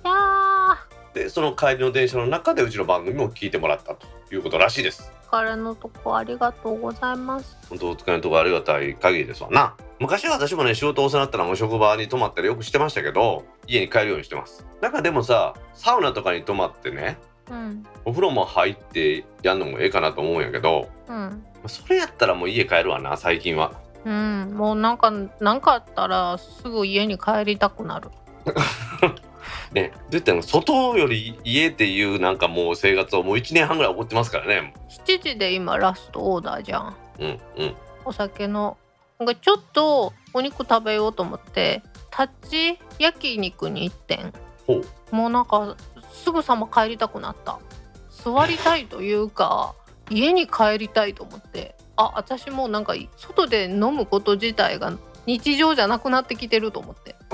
でその帰りの電車の中でうちの番組も聞いてもらったということらしいです。
お疲れのとこありがとうございます。
本当お疲れのところありがたい限りですわな。昔は私もね仕事遅なったらもう職場に泊まったりよくしてましたけど家に帰るようにしてます。なんかでもさサウナとかに泊まってね
うん。
お風呂も入ってやんのもええかなと思うんやけど
うん。
それやったらもう家帰るわな最近は
うん。もうなんかなんかあったらすぐ家に帰りたくなる。
ね。どう言ったら外より家っていうなんかもう生活をもう1年半ぐらい送ってますからね。
7時で今ラストオーダーじゃん。
うんうん。
お酒の。なんかちょっとお肉食べようと思って立ち焼肉に行ってん。
ほう。
もうなんかすぐさま帰りたくなった座りたいというか家に帰りたいと思ってあ私もうなんか外で飲むこと自体が日常じゃなくなってきてると思って。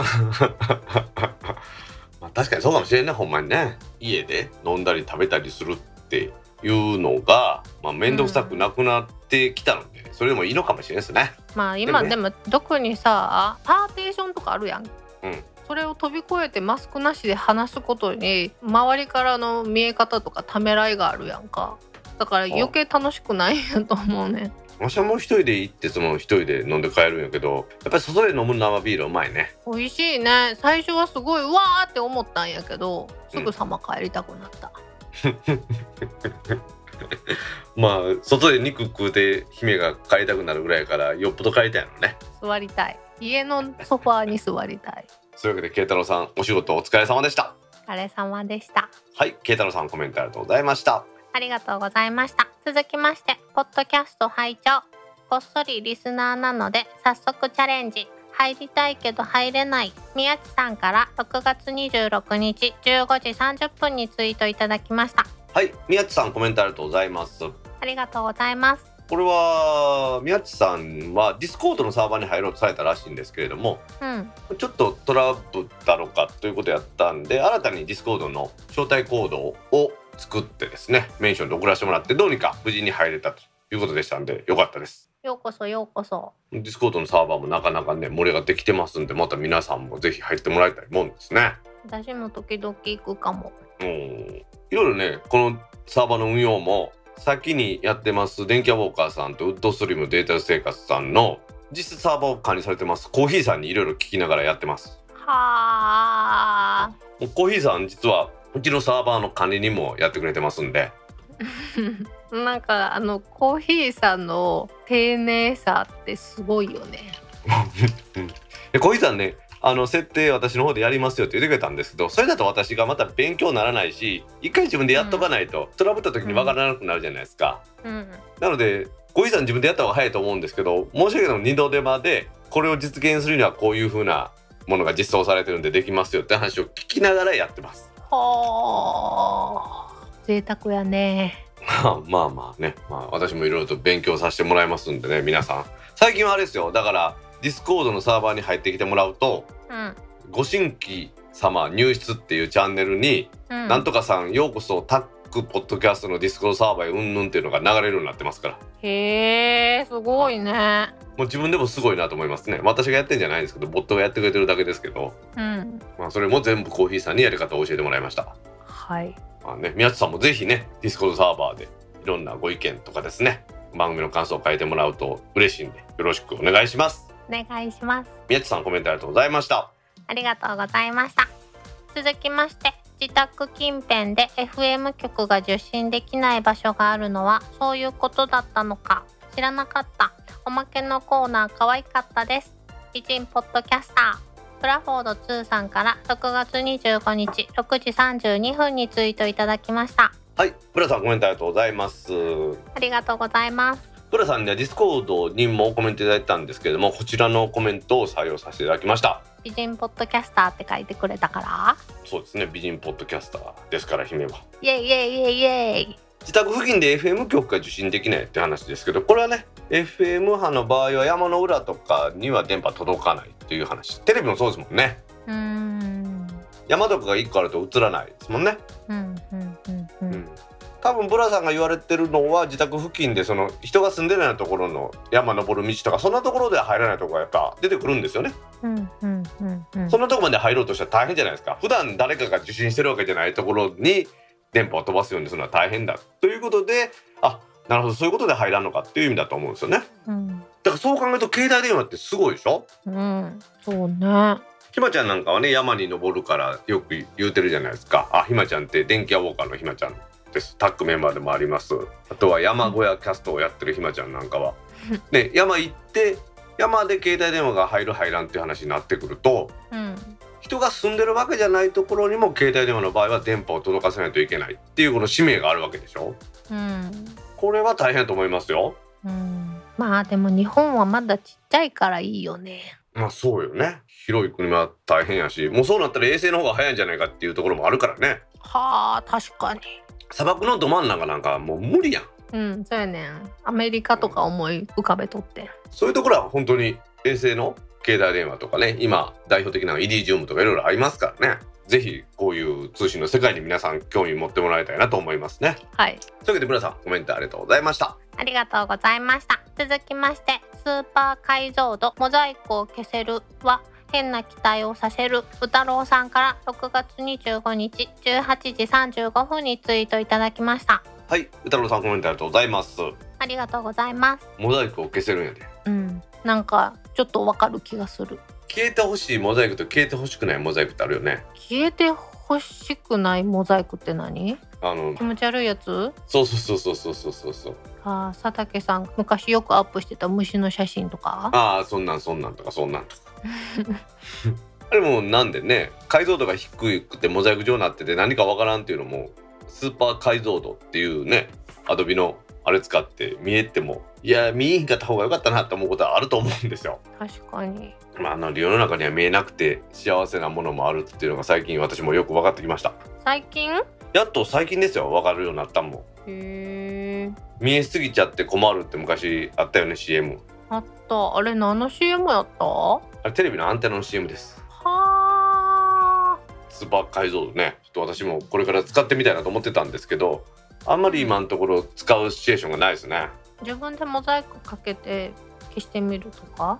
まあ確かにそうかもしれんねほんまにね。家で飲んだり食べたりするっていうのが、まあ、面倒くさくなくなっってきたのでそれでもいいのかもしれないですね。
まあ今でも,、特にさパーテーションとかあるやん。
うん。
それを飛び越えてマスクなしで話すことに周りからの見え方とかためらいがあるやんかだから余計楽しくないんやと思うね。
私はもう一人で行ってその一人で飲んで帰るんやけどやっぱり外で飲む生ビールうまいね。
美味しいね。最初はすごいうわーって思ったんやけどすぐさま帰りたくなった、
まあ外で肉食うて姫が帰りたくなるぐらいやからよっぽど帰りたいのね。
座りたい。家のソファーに座りたい。
そういうわけで慶太郎さんお仕事お疲れ様でした。
お疲れ様でした。
はい慶太郎さんコメントありがとうございました
ありがとうございました。続きましてポッドキャスト拝聴。こっそりリスナーなので早速チャレンジ。入りたいけど入れない。宮地さんから6月26日15時30分にツイートいただきました。
はい宮地さんコメントありがとうございます。
ありがとうございます。
これは宮地さんはディスコードのサーバーに入ろうとされたらしいんですけれども
うん。
ちょっとトラブったのかということやったんで新たにディスコードの招待コードを作ってですねメンションで送らせてもらってどうにか無事に入れたということでしたんでよかったです。
ようこそようこそ。
ディスコードのサーバーもなかなかね盛りができてますんでまた皆さんもぜひ入ってもらいたいもんですね。
私も時々行くかも。
うん。いろいろねこのサーバーの運用も先にやってます電気屋ウォーカーさんとウッドストリームデータ生活さんの実質サーバーを管理されてます。コーヒーさんにいろいろ聞きながらやってます。
はあ
コーヒーさん実はうちのサーバーの管理にもやってくれてますんで。
なんかあのコーヒーさんの丁寧さってすごいよね。
でコーヒーさんねあの設定私の方でやりますよって言ってくれたんですけどそれだと私がまた勉強にならないし一回自分でやっとかないと、トラブった時に分からなくなるじゃないですか、
うん。
なのでコーヒーさん自分でやった方が早いと思うんですけど申し訳ない二度手間でこれを実現するにはこういう風なものが実装されてるんでできますよって話を聞きながらやってます
はあ。贅沢やね。
まあまあまあね、まあ、私もいろいろと勉強させてもらいますんでね皆さん。最近はあれですよ。だからディスコードのサーバーに入ってきてもらうと
うん。
ご新規様入室っていうチャンネルに、
うん。
なんとかさんようこそタックポッドキャストのディスコードサーバーへうんぬんっていうのが流れるようになってますから。
へえすごいね。
もう自分でもすごいなと思いますね。私がやってんじゃないんですけどボットがやってくれてるだけですけど、
うん。
まあ、それも全部コーヒーさんにやり方を教えてもらいました。
はい。
まあね宮地さんもぜひねディスコードサーバーでいろんなご意見とかですね番組の感想を書いてもらうと嬉しいんでよろしくお願いします。
お願いします。
宮地さんコメントありがとうございました。
ありがとうございました。続きまして自宅近辺で FM 局が受信できない場所があるのはそういうことだったのか。知らなかった。おまけのコーナー可愛かったです。美人ポッドキャスター。プラフォード2さんから6月25日6時32分にツイートいただきました。
はいブラさんコメントありがとうございます。
ありがとうございます。
ブラさんにはディスコードにもコメントいただいたんですけれどもこちらのコメントを採用させていただきました
美人ポッドキャスターって書いてくれたから。
そうですね美人ポッドキャスターですから姫は。
イエイイエイイエイイエイ。
自宅付近で FM 局が受信できないって話ですけどこれはね FM 波の場合は山の裏とかには電波届かないっていう話。テレビもそうですもんね。
うーん。
山とかが1個あると映らないですもんね、
うんうんうんう
うんん、多分ブラさんが言われてるのは自宅付近でその人が住んでないところの山登る道とかそんなところでは入らないところがやっぱ出てくるんですよね、
うんうんうんうん。
そんなとこまで入ろうとしたら大変じゃないですか。普段誰かが受信してるわけじゃないところに電波を飛ばすようにするのは大変だということであなるほどそういうことで入らんのかっていう意味だと思うんですよね。
うん。
だからそう考えると携帯電話ってすごいでしょ？
うんそうね。
ひまちゃんなんかはね山に登るからよく言うてるじゃないですか。あひまちゃんって電気屋ウォーカーのひまちゃんです。タッグメンバーでもあります。あとは山小屋キャストをやってるひまちゃんなんかは。ね山行って山で携帯電話が入る入らんっていう話になってくると
うん。
人が住んでるわけじゃないところにも携帯電話の場合は電波を届かせないといけないっていうこの使命があるわけでしょ？
うん。
これは大変だと思いますよ。
うん。まあでも日本はまだちっちゃいからいいよね。
まあそうよね。広い国は大変やしもうそうなったら衛星の方が早いんじゃないかっていうところもあるからね。
はあ確かに
砂漠のど真ん中なんかもう無理やん。
うんそうやねん。アメリカとか思い浮かべとって。
そういうところは本当に衛星の携帯電話とかね今代表的なイディジウムとかいろいろありますからね。ぜひこういう通信の世界に皆さん興味持ってもらいたいなと思いますね。
はい。
というわけで皆さんコメントありがとうございました。
ありがとうございました。続きましてスーパー解像度モザイクを消せるは変な期待をさせる宇太郎さんから6月25日18時35分にツイートいただきました。
はい歌郎さんコメントありがとうございます。
ありがとうございます。
モザイクを消せるんやで
うん。なんかちょっとわかる気がする。
消えてほしいモザイクと消えてほしくないモザイクってあるよね。
消えてほしくないモザイクって何？
あの
気持ち悪いやつ？
そうそうそうそうそうそうそう。
あー佐竹さん昔よくアップしてた虫の写真とか？
ああそんなんそんなんとかそんなんとか あれもなんでね解像度が低くてモザイク状になってて何かわからんっていうのもスーパー解像度っていうねアドビのあれ使って見えてもいや見えへんかった方が良かったなって思うことはあると思うんですよ。
確かに。
まあ、あの世の中には見えなくて幸せなものもあるっていうのが最近私もよく分かってきました。
最近？へ
やっと最近ですよ分かるようになったんも。
え
見えすぎちゃって困るって昔あったよね CM
あった。あれ何の CM やった？は
あれテレビのアンテナの CM です。
あ。
スーパー解像度ね。ちょっと私もこれから使ってみたいなと思ってたんですけどあんまり今のところ使うシチュエーションがないですね。
自分でモザイクかけて消してみるとか？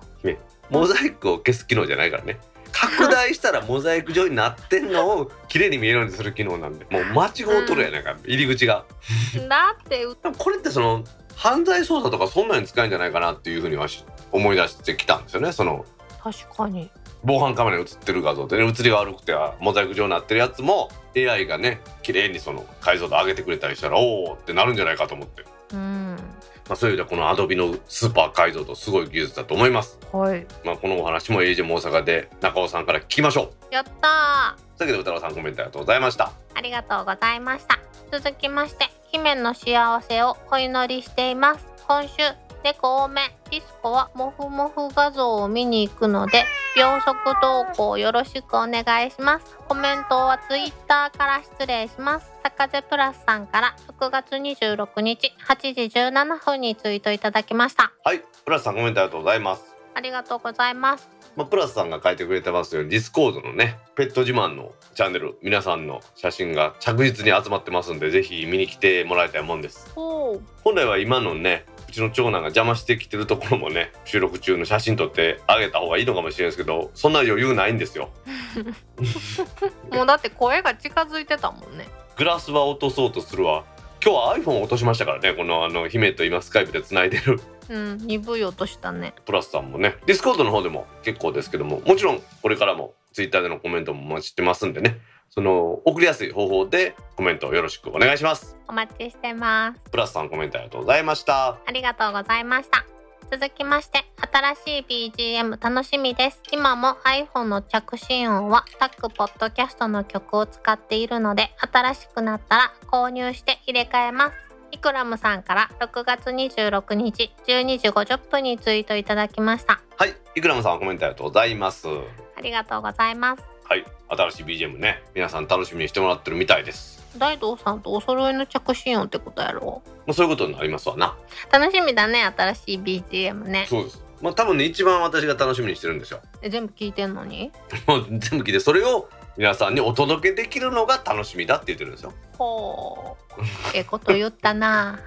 モザイクを消す機能じゃないからね。拡大したらモザイク状になってんのを綺麗に見えるようにする機能なんでもう間違うとるやないか、入り口が。
だって
これってその犯罪捜査とかそんなに使えるんじゃないかなっていうふうにはし思い出してきたんですよね。その
確かに。
防犯カメラに映ってる画像で、ね、映りが悪くてはモザイク状になってるやつも AI がね綺麗にその解像度上げてくれたりしたらおおってなるんじゃないかと思って、
うん。
まあ、そういう意味ではこの Adobe のスーパー解像度すごい技術だと思います、
はい。
まあ、このお話も AJ も大阪で中尾さんから聞きましょう。
やったー。
というわけで歌川さんコメントありがとうございました。
ありがとうございました。続きまして姫の幸せをお祈りしています。今週猫多め。ディスコはモフモフ画像を見に行くので秒速投稿よろしくお願いします。コメントはツイッターから失礼します。坂瀬プラスさんから6月26日8時17分にツイートいただきました。
はい。プラスさんコメントありがとうございます。
ありがとうございます
まあ、プラスさんが書いてくれてますようにディスコードのねペット自慢のチャンネル皆さんの写真が着実に集まってますんでぜひ見に来てもらいたいもんです。本来は今のねうちの長男が邪魔してきてるところもね収録中の写真撮ってあげた方がいいのかもしれないですけどそんな余裕ないんですよ。
もうだって声が近づいてたもんね。
グラスは落とそうとするわ。今日は iPhone を落としましたからねこのあの姫と今スカイプでつないでる
うん鈍い音したね
プラスさんもねディスコードの方でも結構ですけどももちろんこれからもツイッターでのコメントもお待ちしてますんでねその送りやすい方法でコメントをよろしくお願いします
お待ちしてます
プラスさんコメントありがとうございました
ありがとうございました。続きまして、新しい BGM 楽しみです。今も iPhone の着信音はタックポッドキャストの曲を使っているので、新しくなったら購入して入れ替えます。イクラムさんから6月26日12時50分にツイートいただきました。
はいイクラムさんコメントありがとうございます。
ありがとうございます。
はい新しい BGM ね皆さん楽しみにしてもらってるみたいです。
大道さんとお揃いの着信音ってことやろ？
もうそういうことになりますわな。
楽しみだね、新しい BGM ね。
そうです。まあ多分ね一番私が楽しみにしてるんですよ。
え全部聞いてんのに？
もう全部聞いてそれを皆さんにお届けできるのが楽しみだって言ってるんですよ。
ほう。ええこと言ったな。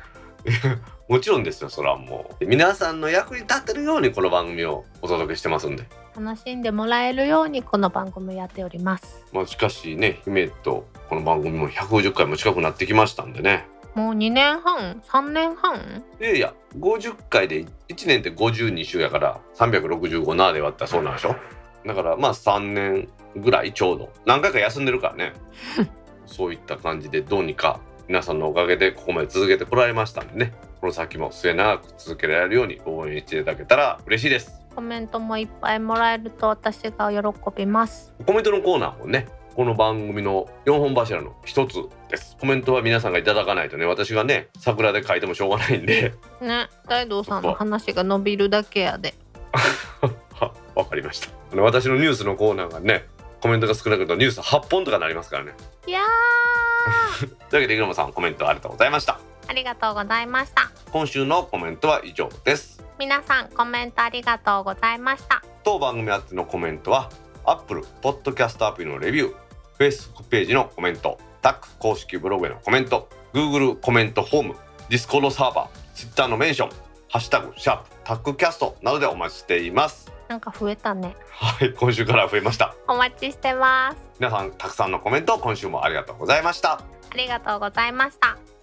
もちろんですよそれはもう。皆さんの役に立ってるようにこの番組をお届けしてますんで。
楽しんでもらえるようにこの番組をやっております。
まあしかしね姫とこの番組も150回も近くなってきましたんでね。
もう2年半？3年半？
いやいや50回で1年って52週やから365なで割ったらそうなんでしょ。だからまあ3年ぐらいちょうど。何回か休んでるからね。そういった感じでどうにか皆さんのおかげでここまで続けてこられましたんでね。この先も末永く続けられるように応援していただけたら嬉しいです。
コメントもいっぱいもらえると私が喜びます。
コメントのコーナーもねこの番組の4本柱の一つです。コメントは皆さんがいただかないとね私がね桜で書いてもしょうがないんで。
ね大道さんの話が伸びるだけやで。
は わかりました。私のニュースのコーナーがねコメントが少なくとニュース8本とかなりますからね。
いや
というわけでイグラムさんコメントありがとうございました。
ーありがとうございました。
今週のコメントは以上です。
皆さんコメントありがとうございました。
当番組あってのコメントは Apple Podcast アプリのレビュー Facebook ページのコメントタック公式ブログへのコメント Google コメントフォーム Discord サーバー Twitter のメンションハッシュタグシャープタックキャストなどでお待ちしています
なんか増えたね。
はい今週から増えました。
お待ちしてます。
皆さんたくさんのコメント今週もありがとうございました。
ありがとうございました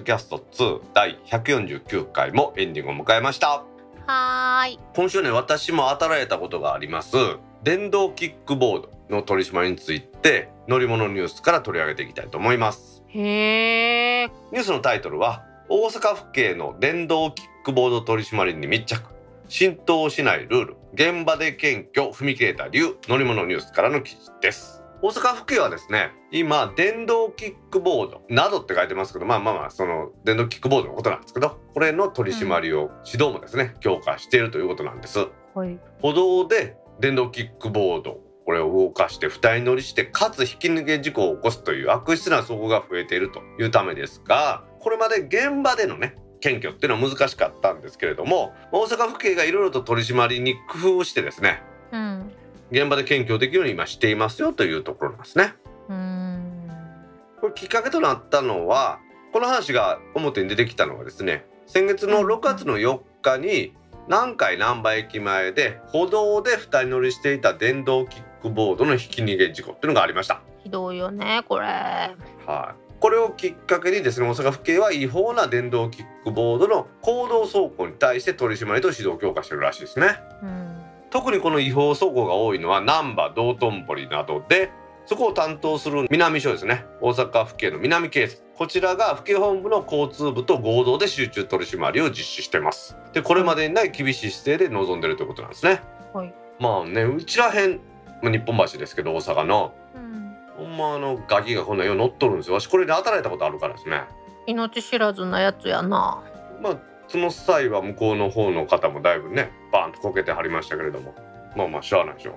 ドキャスト2第149回もエンディングを迎えました。
はーい。
今週ね私も当たられたことがあります。電動キックボードの取り締まりについて乗り物ニュースから取り上げていきたいと思います。
へえ
ニュースのタイトルは大阪府警の電動キックボード取り締まりに密着。浸透しないルール。現場で検挙踏み切れた理由。乗り物ニュースからの記事です大阪府警はですね今電動キックボードなどって書いてますけどまあまあまあその電動キックボードのことなんですけどこれの取り締まりを、指導もですね強化しているということなんです。
はい。
歩道で電動キックボードこれを動かして二人乗りしてかつ引き抜け事故を起こすという悪質な走行が増えているというためですがこれまで現場でのね検挙っていうのは難しかったんですけれども大阪府警がいろいろと取り締まりに工夫をしてですね
うん
現場で検挙できるように今していますよというところなんですね。
うーん
これきっかけとなったのはこの話が表に出てきたのはですね先月の6月の4日に南海難波駅前で歩道で2人乗りしていた電動キックボードの引き逃げ事故っていうのがありました。
ひどいよねこれ
はい、これをきっかけにですね大阪府警は違法な電動キックボードの公道走行に対して取り締まりと指導を強化してるらしいですね。
うん
特にこの違法走行が多いのは難波道頓堀などでそこを担当する南署ですね。大阪府警の南警察。こちらが府警本部の交通部と合同で集中取り締まりを実施してます。でこれまでにない厳しい姿勢で臨んでるということなんですね。
はい。
まあねうちらへんまあ日本橋ですけど大阪の。
うん。
ほんまあのガキがこんなよう乗っとるんですよ。わしこれで働いたことあるからですね。
命知らずなやつやな。
まあその際は向こうの方の方もだいぶねバーンとこけてはりましたけれども。まあまあしゃあないでしょ。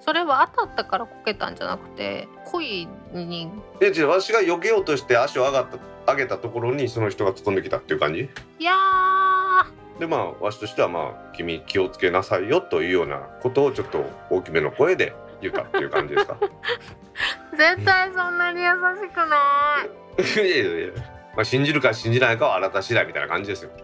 それは当たったからこけたんじゃなくて恋に
で違うわしが避けようとして足を上がった上げたところにその人が突っ込んできたっていう感じ？
いやー。
でまあわしとしてはまあ君気をつけなさいよというようなことをちょっと大きめの声で言ったっていう感じですか？
絶対そんなに優しくない。
いやいやいや、まあ、信じるか信じないかはあなた次第みたいな感じですよ。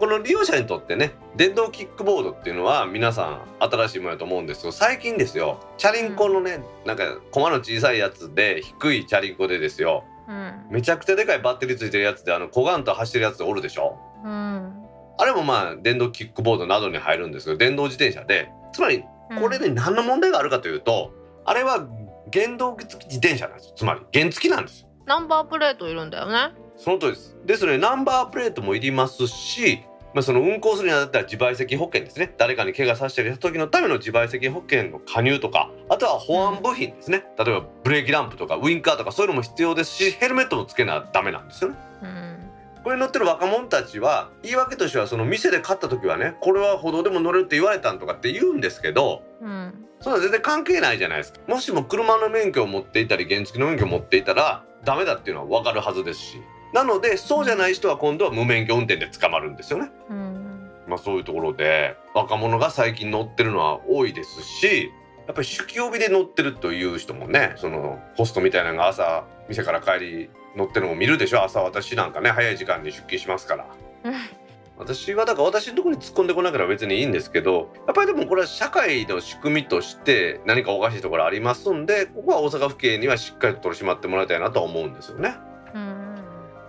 この利用者にとってね電動キックボードっていうのは皆さん新しいものだと思うんですけど最近ですよチャリンコのね、なんか駒の小さいやつで低いチャリンコでですよ。
うん。
めちゃくちゃでかいバッテリーついてるやつであの小ガンと走ってるやつおるでしょ？
うん。
あれもまあ電動キックボードなどに入るんですけど電動自転車で。つまりこれで何の問題があるかというと、あれは原動付き自転車なんですよ。つまり原付きなんですよ
ナンバープレートいるんだよね。
その通りです。ですのでナンバープレートもいりますしまあ、その運行するにあたったら自賠責保険ですね。誰かに怪我させたりした時のための自賠責保険の加入とかあとは保安部品ですね。例えばブレーキランプとかウインカーとかそういうのも必要ですしヘルメットもつけなダメなんですよね。
うん。
これに乗ってる若者たちは言い訳としてはその店で買った時はねこれは歩道でも乗れるって言われたんとかって言うんですけど
うん。
そんな全然関係ないじゃないですか。もしも車の免許を持っていたり原付の免許を持っていたらダメだっていうのは分かるはずですし。なのでそうじゃない人は今度は無免許運転で捕まるんですよね。
うん。
まあそういうところで若者が最近乗ってるのは多いですしやっぱり酒気帯びで乗ってるという人もねそのホストみたいなのが朝店から帰り乗ってるのも見るでしょ。朝私なんかね早い時間に出勤しますから 私はだから私のところに突っ込んでこなければ別にいいんですけどやっぱりでもこれは社会の仕組みとして何かおかしいところありますんでここは大阪府警にはしっかりと取り締まってもらいたいなとは思うんですよね。
うん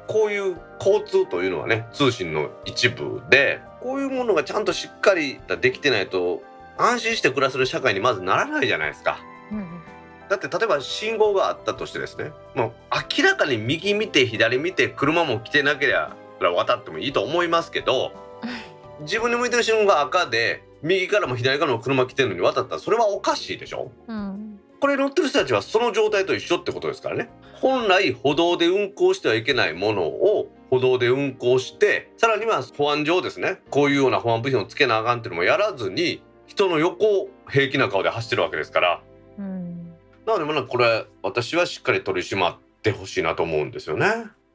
こういう交通というのはね通信の一部でこういうものがちゃんとしっかりできてないと安心して暮らせる社会にまずならないじゃないですか。
うん
だって例えば信号があったとしてですねもう明らかに右見て左見て車も来てなければ渡ってもいいと思いますけど自分に向いてる信号が赤で右からも左からも車来てるのに渡ったらそれはおかしいでしょ？
うん。
これ乗ってる人たちはその状態と一緒ってことですからね。本来歩道で運行してはいけないものを歩道で運行してさらには保安上ですね。こういうような保安部品をつけなあかんっていうのもやらずに人の横を平気な顔で走ってるわけですから。
うん。
なのでまあこれ私はしっかり取り締まってほしいなと思うんですよね。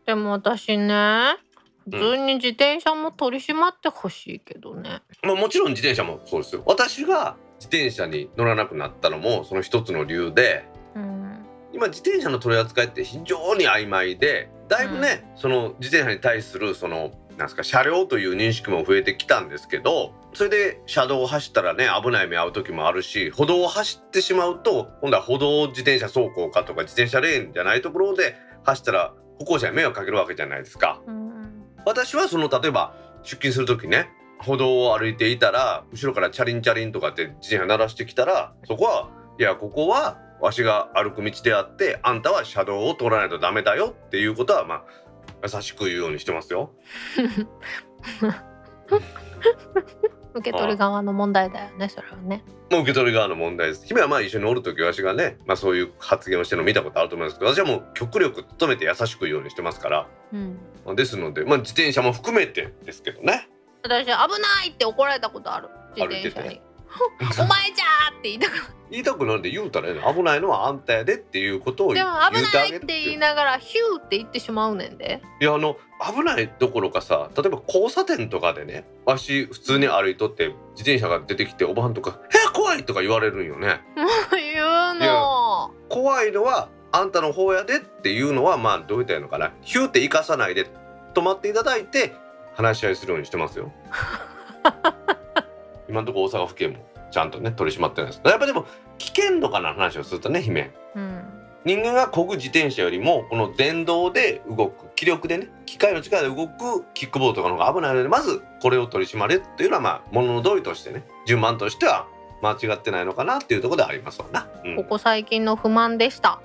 でも私ね普通に自転車も取り締まってほしいけどね。
まあ、もちろん自転車もそうですよ。私が自転車に乗らなくなったのもその一つの理由で
うん。
今自転車の取り扱いって非常に曖昧でだいぶね、その自転車に対するそのなんすか車両という認識も増えてきたんですけどそれで車道を走ったらね危ない目合う時もあるし歩道を走ってしまうと今度は歩道自転車走行かとか自転車レーンじゃないところで走ったら歩行者に迷惑かけるわけじゃないですか。
うん
私はその例えば出勤する時ね歩道を歩いていたら後ろからチャリンチャリンとかって自転車鳴らしてきたらそこはいやここはわしが歩く道であってあんたは車道を通らないとダメだよっていうことはまあ優しく言うようにしてますよ。
受け取り側の問題だよねそれはね。
もう受け取り側の問題です。姫はまあ一緒におる時わしがね、まあ、そういう発言をしてるの見たことあると思いますけど私はもう極力努めて優しく言うようにしてますから
うん、
まあですので、まあ、自転車も含めてですけどね。
私危ないって怒られたことある自転車に。お前じゃーって言いたく
言いたくなんで言うたらええの危ないのはあんたやでっていうことを
で
言
も危ないって言いながらヒューって言ってしまうねんで。
いやあの危ないどころかさ例えば交差点とかでねわし普通に歩いとって自転車が出てきておばはんとか「え怖い!」とか言われるんよね。
言うの。
怖いのはあんたの方やでっていうのはまあどう言ったらいいのかなヒューって生かさないで止まっていただいて話し合いするようにしてますよ。今のところ大阪府警もちゃんとね取り締まってるんです。やっぱでも危険度かな話をするとね姫。
うん。
人間が漕ぐ自転車よりもこの電動で動く気力でね機械の力で動くキックボードとかの方が危ないのでまずこれを取り締まれっていうのはまあ物の通りとしてね順番としては間違ってないのかなっていうところではありますわな。うん。
ここ最近の不満でした。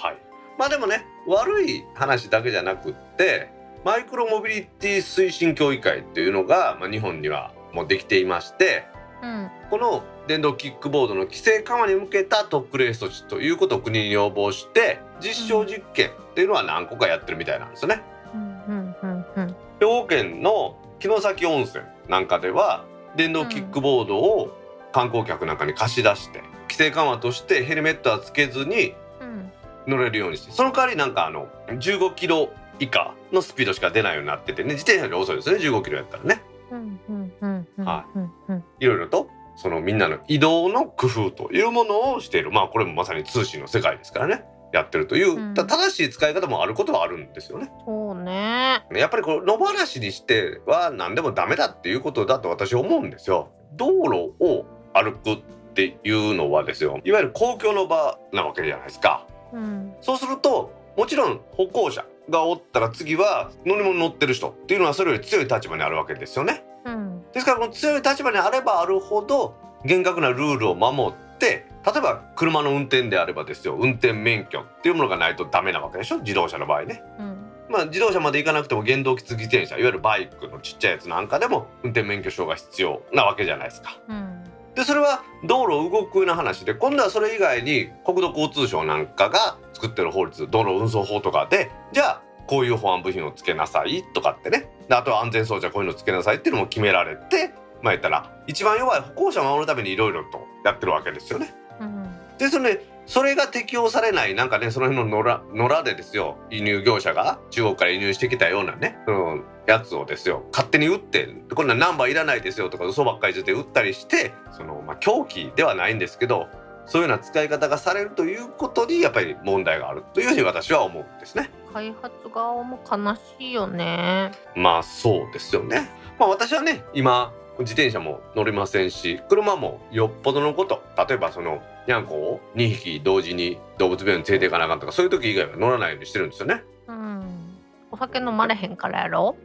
はい、まあでもね悪い話だけじゃなくってマイクロモビリティ推進協議会っていうのが、まあ、日本にはもうできていまして
うん。
この電動キックボードの規制緩和に向けた特例措置ということを国に要望して実証実験っていうのは何個かやってるみたいなんですよね。兵庫県の城崎温泉なんかでは電動キックボードを観光客なんかに貸し出して規制緩和としてヘルメットはつけずに
うん。
乗れるようにしてその代わりなんかあの15キロ以下のスピードしか出ないようになっててね自転車より遅いですね15キロやったらね。
うんうん
は
うんうん
いろいろとそのみんなの移動の工夫というものをしているまあこれもまさに通信の世界ですからねやってるという、
うん
た正しい使い方もあることはあるんですよね。
そうね。
やっぱりこの野放しにしては何でもダメだっていうことだと私は思うんですよ。道路を歩くっていうのはですよいわゆる公共の場なわけじゃないですか。
うん
そうするともちろん歩行者がおったら次は乗り物乗ってる人っていうのはそれより強い立場にあるわけですよね。
うん
ですからこの強い立場にあればあるほど厳格なルールを守って例えば車の運転であればですよ運転免許っていうものがないとダメなわけでしょ？自動車の場合ね。
うん
まあ自動車まで行かなくても原動機付き自転車いわゆるバイクのちっちゃいやつなんかでも運転免許証が必要なわけじゃないですか。
うん
でそれは道路を動くような話で今度はそれ以外に国土交通省なんかが作ってる法律道路運送法とかでじゃあこういう保安部品をつけなさいとかってねであとは安全装置はこういうのつけなさいっていうのも決められてまあ言ったら一番弱い歩行者を守るためにいろいろとやってるわけですよね。
うん
ですのでそれが適用されないなんかねその辺の野良野良でですよ輸入業者が中国から輸入してきたようなねそのやつをですよ勝手に売ってこんなナンバーいらないですよとか嘘ばっかり言って売ったりしてその、まあ、狂気ではないんですけどそういうような使い方がされるということにやっぱり問題があるというふうに私は思うんですね。
開発側も悲しいよね。
まあそうですよね。まあ私はね今自転車も乗れませんし車もよっぽどのこと例えばそのニャンコを2匹同時に動物病院に連れて行かなあかんとかそういう時以外は乗らないようにしてるんですよね。
うん。お酒飲まれへんからやろ？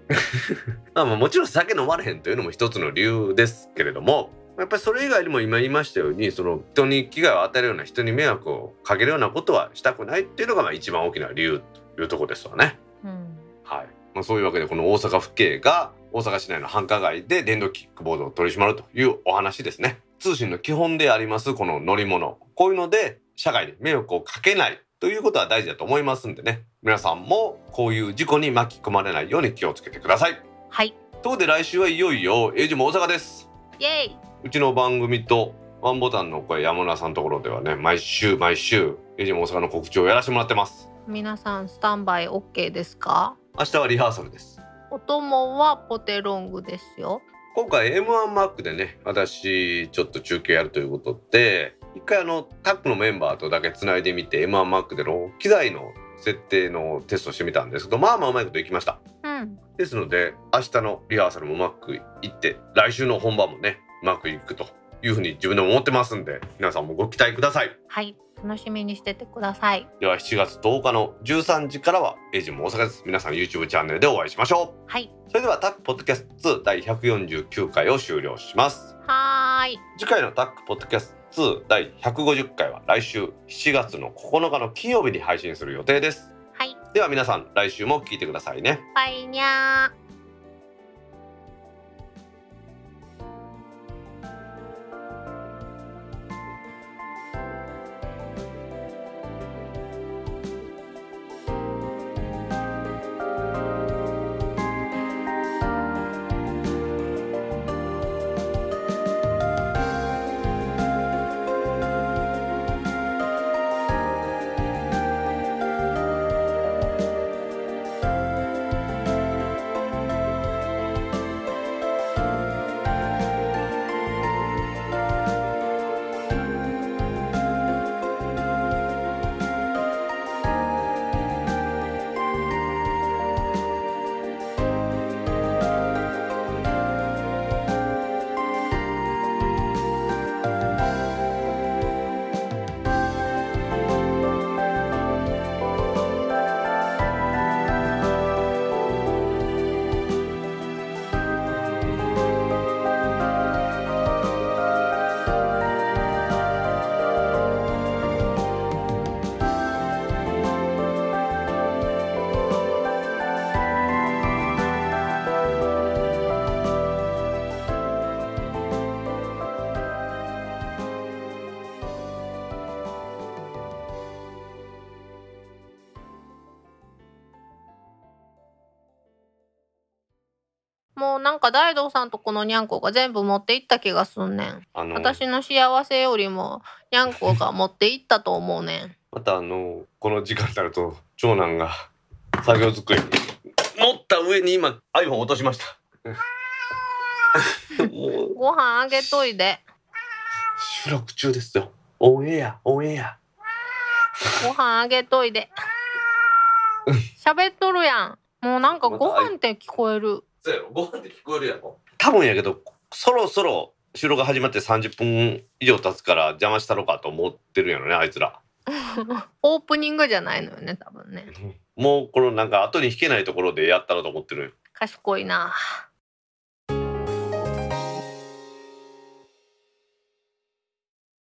まあまあもちろん酒飲まれへんというのも一つの理由ですけれどもやっぱりそれ以外にも今言いましたようにその人に危害を与えるような人に迷惑をかけるようなことはしたくないっていうのがまあ一番大きな理由というところですわね。
うん。
はい。まあ、そういうわけでこの大阪府警が大阪市内の繁華街で電動キックボードを取り締まるというお話ですね。通信の基本でありますこの乗り物。こういうので社会に迷惑をかけないということは大事だと思いますんでね。皆さんもこういう事故に巻き込まれないように気をつけてください。
はい。
ところで来週はいよいよエイジも大阪です。
イエイ。
うちの番組とワンボタンの声山村さんのところではね毎週毎週エイジも大阪の告知をやらせてもらってます
皆さんスタンバイ OK ですか？
明日はリハーサルです。
お供はポテロングですよ。
今回 M1 マックでね私ちょっと中継やるということで一回あのタッグのメンバーとだけつないでみて M1 マックでの機材の設定のテストしてみたんですけどまあまあうまいこといきました。
うん。
ですので明日のリハーサルもうまくいって来週の本番もねうまくいくというふうに自分でも思ってますんで皆さんもご期待ください。
はい。楽しみにしててください。
では7月10日の13時からはエイジも大阪です。皆さん YouTube チャンネルでお会いしましょう。
はい。
それではタックポッドキャスト2第149回を終了します。
はーい。
次回のタックポッドキャスト2第150回は来週7月の9日の金曜日に配信する予定です。
はい。
では皆さん来週も聞いてくださいね。
バイニャーか大道さんとこのにゃんこが全部持っていった気がすんねん。
あの
私の幸せよりもにゃんこが持っていったと思うねん。
またあのこの時間になると長男が作業机に乗った上に今 iPhone 落としました。
ご飯あげといで。
収録中ですよ。オンエアオンエア。
ご飯あげといで。喋っとるやん。もうなんかご飯って聞こえる
そうやろ？ご飯って聞こえるやろ？多分やけどそろそろ収録が始まって30分以上経つから邪魔したろかと思ってるんやろねあいつら。
オープニングじゃないのよね多分ね。
もうこのなんか後に引けないところでやったらと思ってる
賢いな